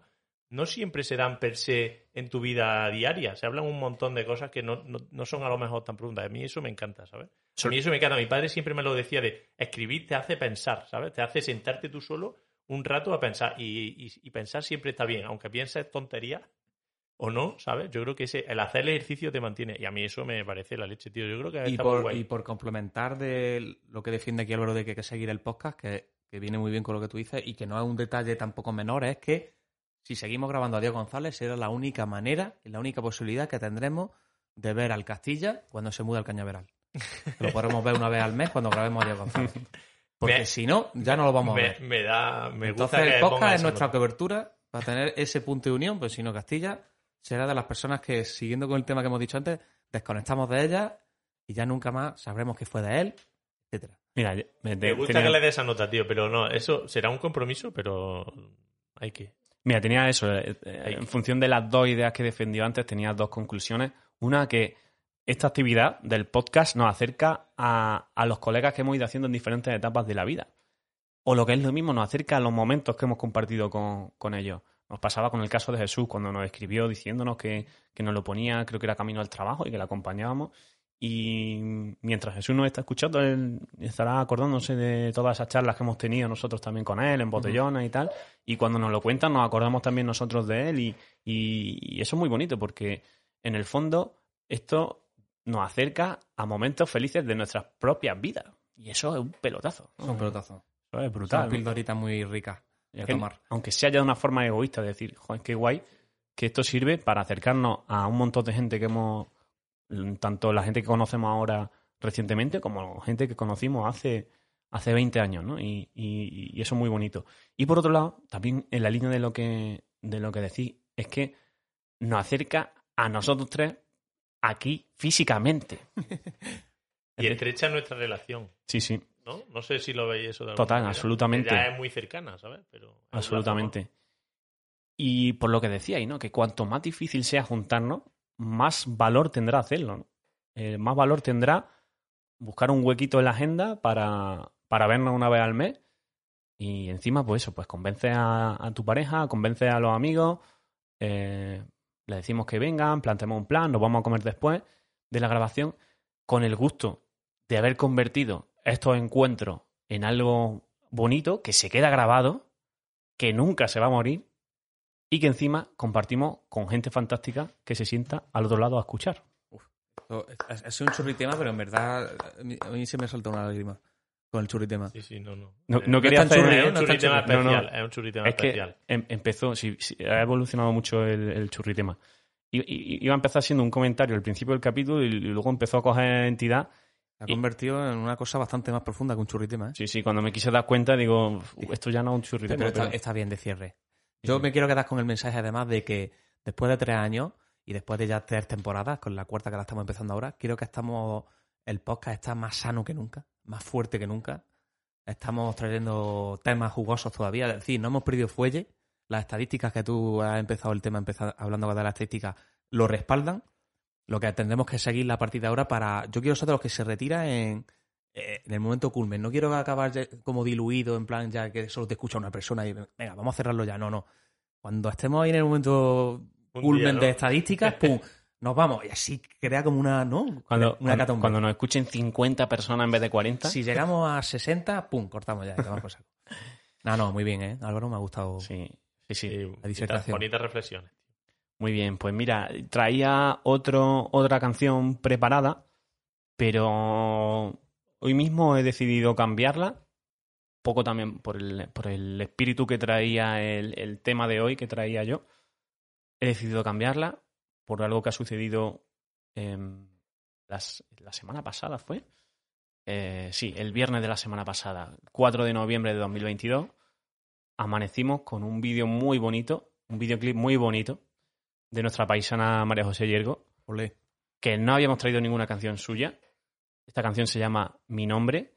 Speaker 3: no siempre se dan per se en tu vida diaria. Se hablan un montón de cosas que no, no, no son a lo mejor tan profundas. A mí eso me encanta, ¿sabes? A mí eso me encanta. Mi padre siempre me lo decía de escribir te hace pensar, ¿sabes? Te hace sentarte tú solo un rato a pensar. Y, y- y pensar siempre está bien, aunque pienses tonterías o no, ¿sabes? Yo creo que ese, el hacer el ejercicio te mantiene. Y a mí eso me parece la leche, tío. Yo creo que
Speaker 2: y
Speaker 3: está muy
Speaker 2: por,
Speaker 3: guay.
Speaker 2: y por complementar de lo que defiende aquí Álvaro de que hay que seguir el podcast, que, que viene muy bien con lo que tú dices y que no es un detalle tampoco menor, es que si seguimos grabando a Diego González será la única manera y la única posibilidad que tendremos de ver al Castilla cuando se muda al Cañaveral. Lo podremos ver una vez al mes cuando grabemos a Diego González. Porque
Speaker 3: Me-
Speaker 2: si no, ya no lo vamos a ver.
Speaker 3: me da, me
Speaker 2: Entonces
Speaker 3: gusta que
Speaker 2: el podcast es nuestra cobertura para tener ese punto de unión, pues si no Castilla será de las personas que, siguiendo con el tema que hemos dicho antes, desconectamos de ella y ya nunca más sabremos qué fue de él, etcétera.
Speaker 1: Mira, me,
Speaker 3: gusta
Speaker 1: tenía-
Speaker 3: que le des esa nota, tío, pero no, eso será un compromiso, pero hay que.
Speaker 1: Mira, tenía eso. eh, eh. En función de las dos ideas que defendió antes, tenía dos conclusiones. Una, que esta actividad del podcast nos acerca a, a los colegas que hemos ido haciendo en diferentes etapas de la vida. O lo que es lo mismo, nos acerca a los momentos que hemos compartido con, con ellos. Nos pasaba con el caso de Jesús, cuando nos escribió diciéndonos que, que nos lo ponía, creo que era camino al trabajo y que le acompañábamos. Y mientras Jesús nos está escuchando, él estará acordándose de todas esas charlas que hemos tenido nosotros también con él, en botellones y tal. Y cuando nos lo cuentan, nos acordamos también nosotros de él. Y, y- y eso es muy bonito porque, en el fondo, esto nos acerca a momentos felices de nuestras propias vidas. Y eso es un pelotazo. ¿no?
Speaker 2: Son pelotazos.
Speaker 1: Eso es brutal.
Speaker 2: pildoritas muy ricas
Speaker 1: que,
Speaker 2: tomar.
Speaker 1: aunque sea ya de una forma egoísta, de decir, joder, qué guay, que esto sirve para acercarnos a un montón de gente que hemos, mm, tanto la gente que conocemos ahora recientemente como gente que conocimos hace, hace 20 años, ¿no? Y, y- y eso es muy bonito. Y por otro lado, también en la línea de lo que, de lo que decís, es que nos acerca a nosotros tres aquí físicamente.
Speaker 3: Y estrecha nuestra relación,
Speaker 1: Sí, sí,
Speaker 3: ¿no? No sé si lo veis eso de
Speaker 1: Total,
Speaker 3: manera.
Speaker 1: absolutamente.
Speaker 3: Ya es muy cercana, ¿sabes? Pero
Speaker 1: absolutamente. Y por lo que decíais, ¿no? Que cuanto más difícil sea juntarnos, más valor tendrá hacerlo, ¿no? Eh, más valor tendrá buscar un huequito en la agenda para, para vernos una vez al mes. Y encima, pues eso, pues convence a, a tu pareja, convence a los amigos, eh, le decimos que vengan, planteamos un plan, nos vamos a comer después de la grabación, con el gusto de haber convertido estos encuentros en algo bonito, que se queda grabado, que nunca se va a morir y que encima compartimos con gente fantástica que se sienta al otro lado a escuchar.
Speaker 2: Esto- Ha ha sido un churritema, pero en verdad a mí, a mí se me saltó una lágrima con el churritema.
Speaker 3: Sí, sí, no, no.
Speaker 1: No,
Speaker 3: Eh,
Speaker 1: no quería
Speaker 2: es tan
Speaker 1: hacer...
Speaker 2: churri, ¿eh?
Speaker 3: un
Speaker 2: No está
Speaker 3: churritema
Speaker 1: churri. No, no.
Speaker 3: especial. Es un churritema
Speaker 1: Es que
Speaker 3: especial.
Speaker 1: em- empezó, sí, sí, ha evolucionado mucho el, el churritema. I- Iba a empezar siendo un comentario al principio del capítulo y, y luego empezó a coger entidad.
Speaker 2: Se ha
Speaker 1: Y-
Speaker 2: convertido en una cosa bastante más profunda que un churritema. ¿eh?
Speaker 1: Sí, sí, cuando me quise dar cuenta digo, "Uf, esto ya no es un churritema.
Speaker 2: Pero está,
Speaker 1: pero-
Speaker 2: está bien de cierre. Yo me quiero quedar con el mensaje además de que después de tres años y después de ya tres temporadas, con la cuarta que la estamos empezando ahora, quiero que estamos, el podcast está más sano que nunca, más fuerte que nunca. Estamos trayendo temas jugosos todavía, es decir, no hemos perdido fuelle. Las estadísticas que tú has empezado el tema empezar, hablando de las estadísticas lo respaldan. Lo que tendremos que seguir la partida ahora para. Yo quiero ser de los que se retira en, eh, en el momento culmen. No quiero acabar como diluido, en plan, ya que solo te escucha una persona y venga, vamos a cerrarlo ya. No, no. Cuando estemos ahí en el momento
Speaker 3: Un
Speaker 2: culmen
Speaker 3: día, ¿no?
Speaker 2: de estadísticas, pum, nos vamos. Y así crea como una, ¿no?
Speaker 1: Cuando,
Speaker 2: una
Speaker 1: cuando, cuando nos escuchen 50 personas en vez de 40,
Speaker 2: Si llegamos a 60, pum, cortamos ya. No, no, muy bien, ¿eh? Álvaro, me ha gustado.
Speaker 1: sí, sí, sí.
Speaker 3: Sí,
Speaker 2: La disertación.
Speaker 3: bonitas reflexiones.
Speaker 1: Muy bien, pues mira, traía otro, otra canción preparada, pero hoy mismo he decidido cambiarla, poco también por el, por el espíritu que traía el, el tema de hoy que traía yo. He decidido cambiarla por algo que ha sucedido em, las- la semana pasada, ¿fue? Eh, sí, el viernes de la semana pasada, 4 de noviembre de 2022, amanecimos con un vídeo muy bonito, un videoclip muy bonito de nuestra paisana María José Yergo,
Speaker 2: Olé.
Speaker 1: que no habíamos traído ninguna canción suya. Esta canción se llama Mi Nombre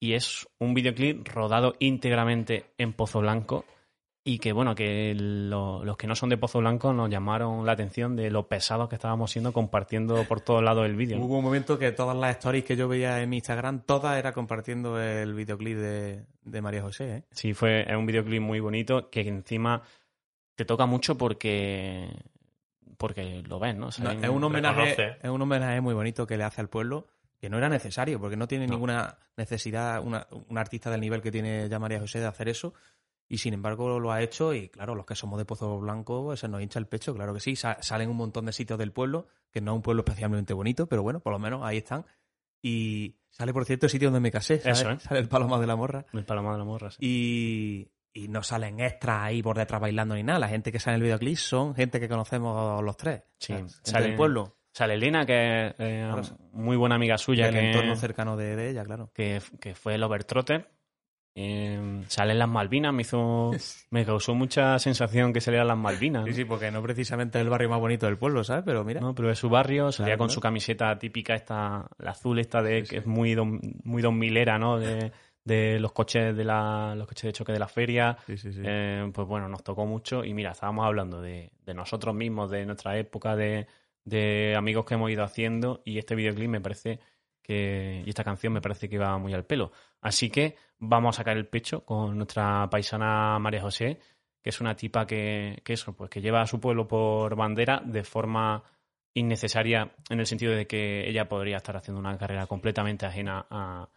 Speaker 1: y es un videoclip rodado íntegramente en Pozo Blanco y que, bueno, que lo- los que no son de Pozo Blanco nos llamaron la atención de lo pesados que estábamos siendo compartiendo por todos lados el vídeo. ¿no?
Speaker 2: Hubo un momento que todas las stories que yo veía en mi Instagram, todas era compartiendo el videoclip de, de María José, ¿eh?
Speaker 1: Sí, fue es un videoclip muy bonito que encima te toca mucho porque porque lo ves, ¿no?
Speaker 2: Es, un homenaje, es un homenaje muy bonito que le hace al pueblo, que no era necesario, porque no tiene
Speaker 1: No.
Speaker 2: ninguna necesidad una, un artista del nivel que tiene ya María José de hacer eso, y sin embargo lo ha hecho, y claro, los que somos de Pozo Blanco, pues, se nos hincha el pecho, claro que sí, Sa- salen un montón de sitios del pueblo, que no es un pueblo especialmente bonito, pero bueno, por lo menos ahí están, y sale, por cierto, el sitio donde me casé, ¿sabes?
Speaker 1: Eso, ¿eh?
Speaker 2: sale el Paloma de la Morra,
Speaker 1: El Paloma de la Morra. sí.
Speaker 2: y, y no salen extras ahí por detrás bailando ni nada. La gente que sale en el videoclip son gente que conocemos los tres.
Speaker 1: Sí, salen-
Speaker 2: del pueblo.
Speaker 1: Sale Elena, que es eh, muy buena amiga suya,
Speaker 2: del
Speaker 1: que,
Speaker 2: entorno cercano de, de ella, claro.
Speaker 1: que, que fue el Overtrotter. Eh, sale en las Malvinas, me hizo me causó mucha sensación que saliera en las Malvinas.
Speaker 2: Sí,
Speaker 1: ¿no?
Speaker 2: sí, porque no precisamente es el barrio más bonito del pueblo, ¿sabes? Pero mira.
Speaker 1: ¿no? Pero es su barrio, salía
Speaker 2: Claro,
Speaker 1: con su camiseta típica, esta, la azul esta de
Speaker 2: Sí,
Speaker 1: que
Speaker 2: sí.
Speaker 1: es muy dos, muy dos milera, ¿no? De, de los coches de la, los coches de choque de la feria.
Speaker 2: Sí, sí, sí.
Speaker 1: Eh, pues bueno, nos tocó mucho y mira, estábamos hablando de, de nosotros mismos, de nuestra época, de, de amigos que hemos ido haciendo y este videoclip me parece que y esta canción me parece que va muy al pelo. Así que vamos a sacar el pecho con nuestra paisana María José, que es una tipa que, que eso, pues que lleva a su pueblo por bandera de forma innecesaria en el sentido de que ella podría estar haciendo una carrera completamente ajena a,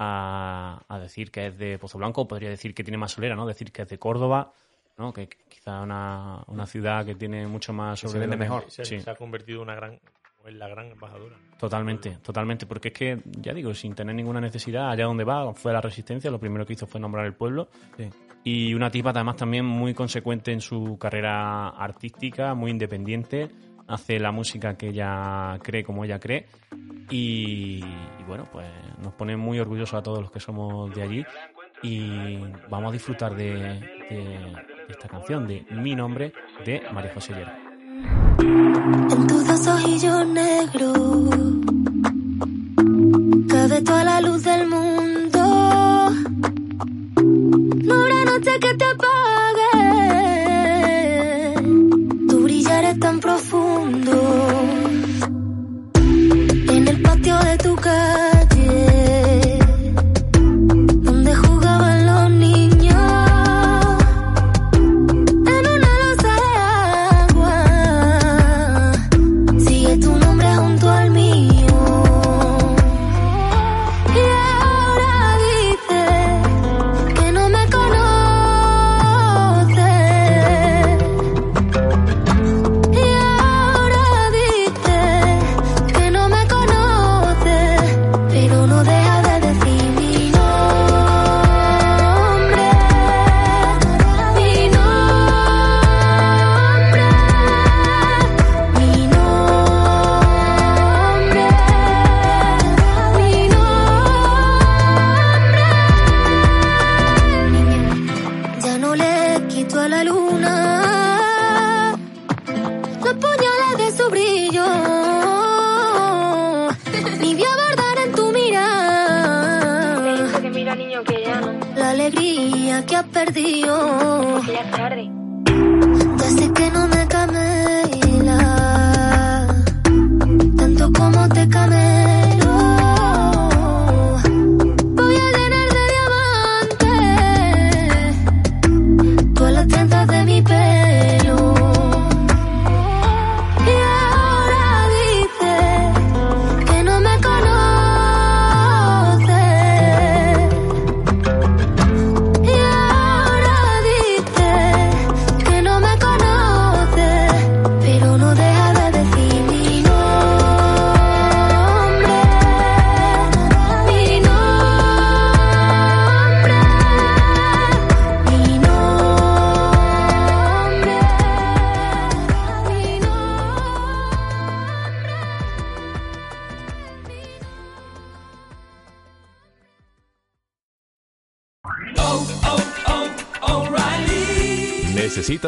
Speaker 1: a, a decir que es de Pozo Blanco, podría decir que tiene más solera, ¿no? Decir que es de Córdoba, ¿no? Que quizá una, una ciudad que tiene mucho más
Speaker 2: Que se
Speaker 1: sobre
Speaker 2: vende mejor.
Speaker 3: Se,
Speaker 1: Sí.
Speaker 3: se ha convertido en una gran, en la gran embajadora.
Speaker 1: Totalmente, totalmente, porque es que, ya digo, sin tener ninguna necesidad, allá donde va, fue a la resistencia, lo primero que hizo fue nombrar el pueblo.
Speaker 2: Sí.
Speaker 1: Y una tipa además también muy consecuente en su carrera artística, muy independiente, hace la música que ella cree como ella cree y, bueno, pues nos pone muy orgullosos a todos los que somos de allí y vamos a disfrutar de, esta canción de Mi Nombre de María José Llera.
Speaker 5: En tus dos ojillos negros cabe toda la luz del mundo. No habrá noche que te apague tan profundo. En el patio de tu
Speaker 6: casa.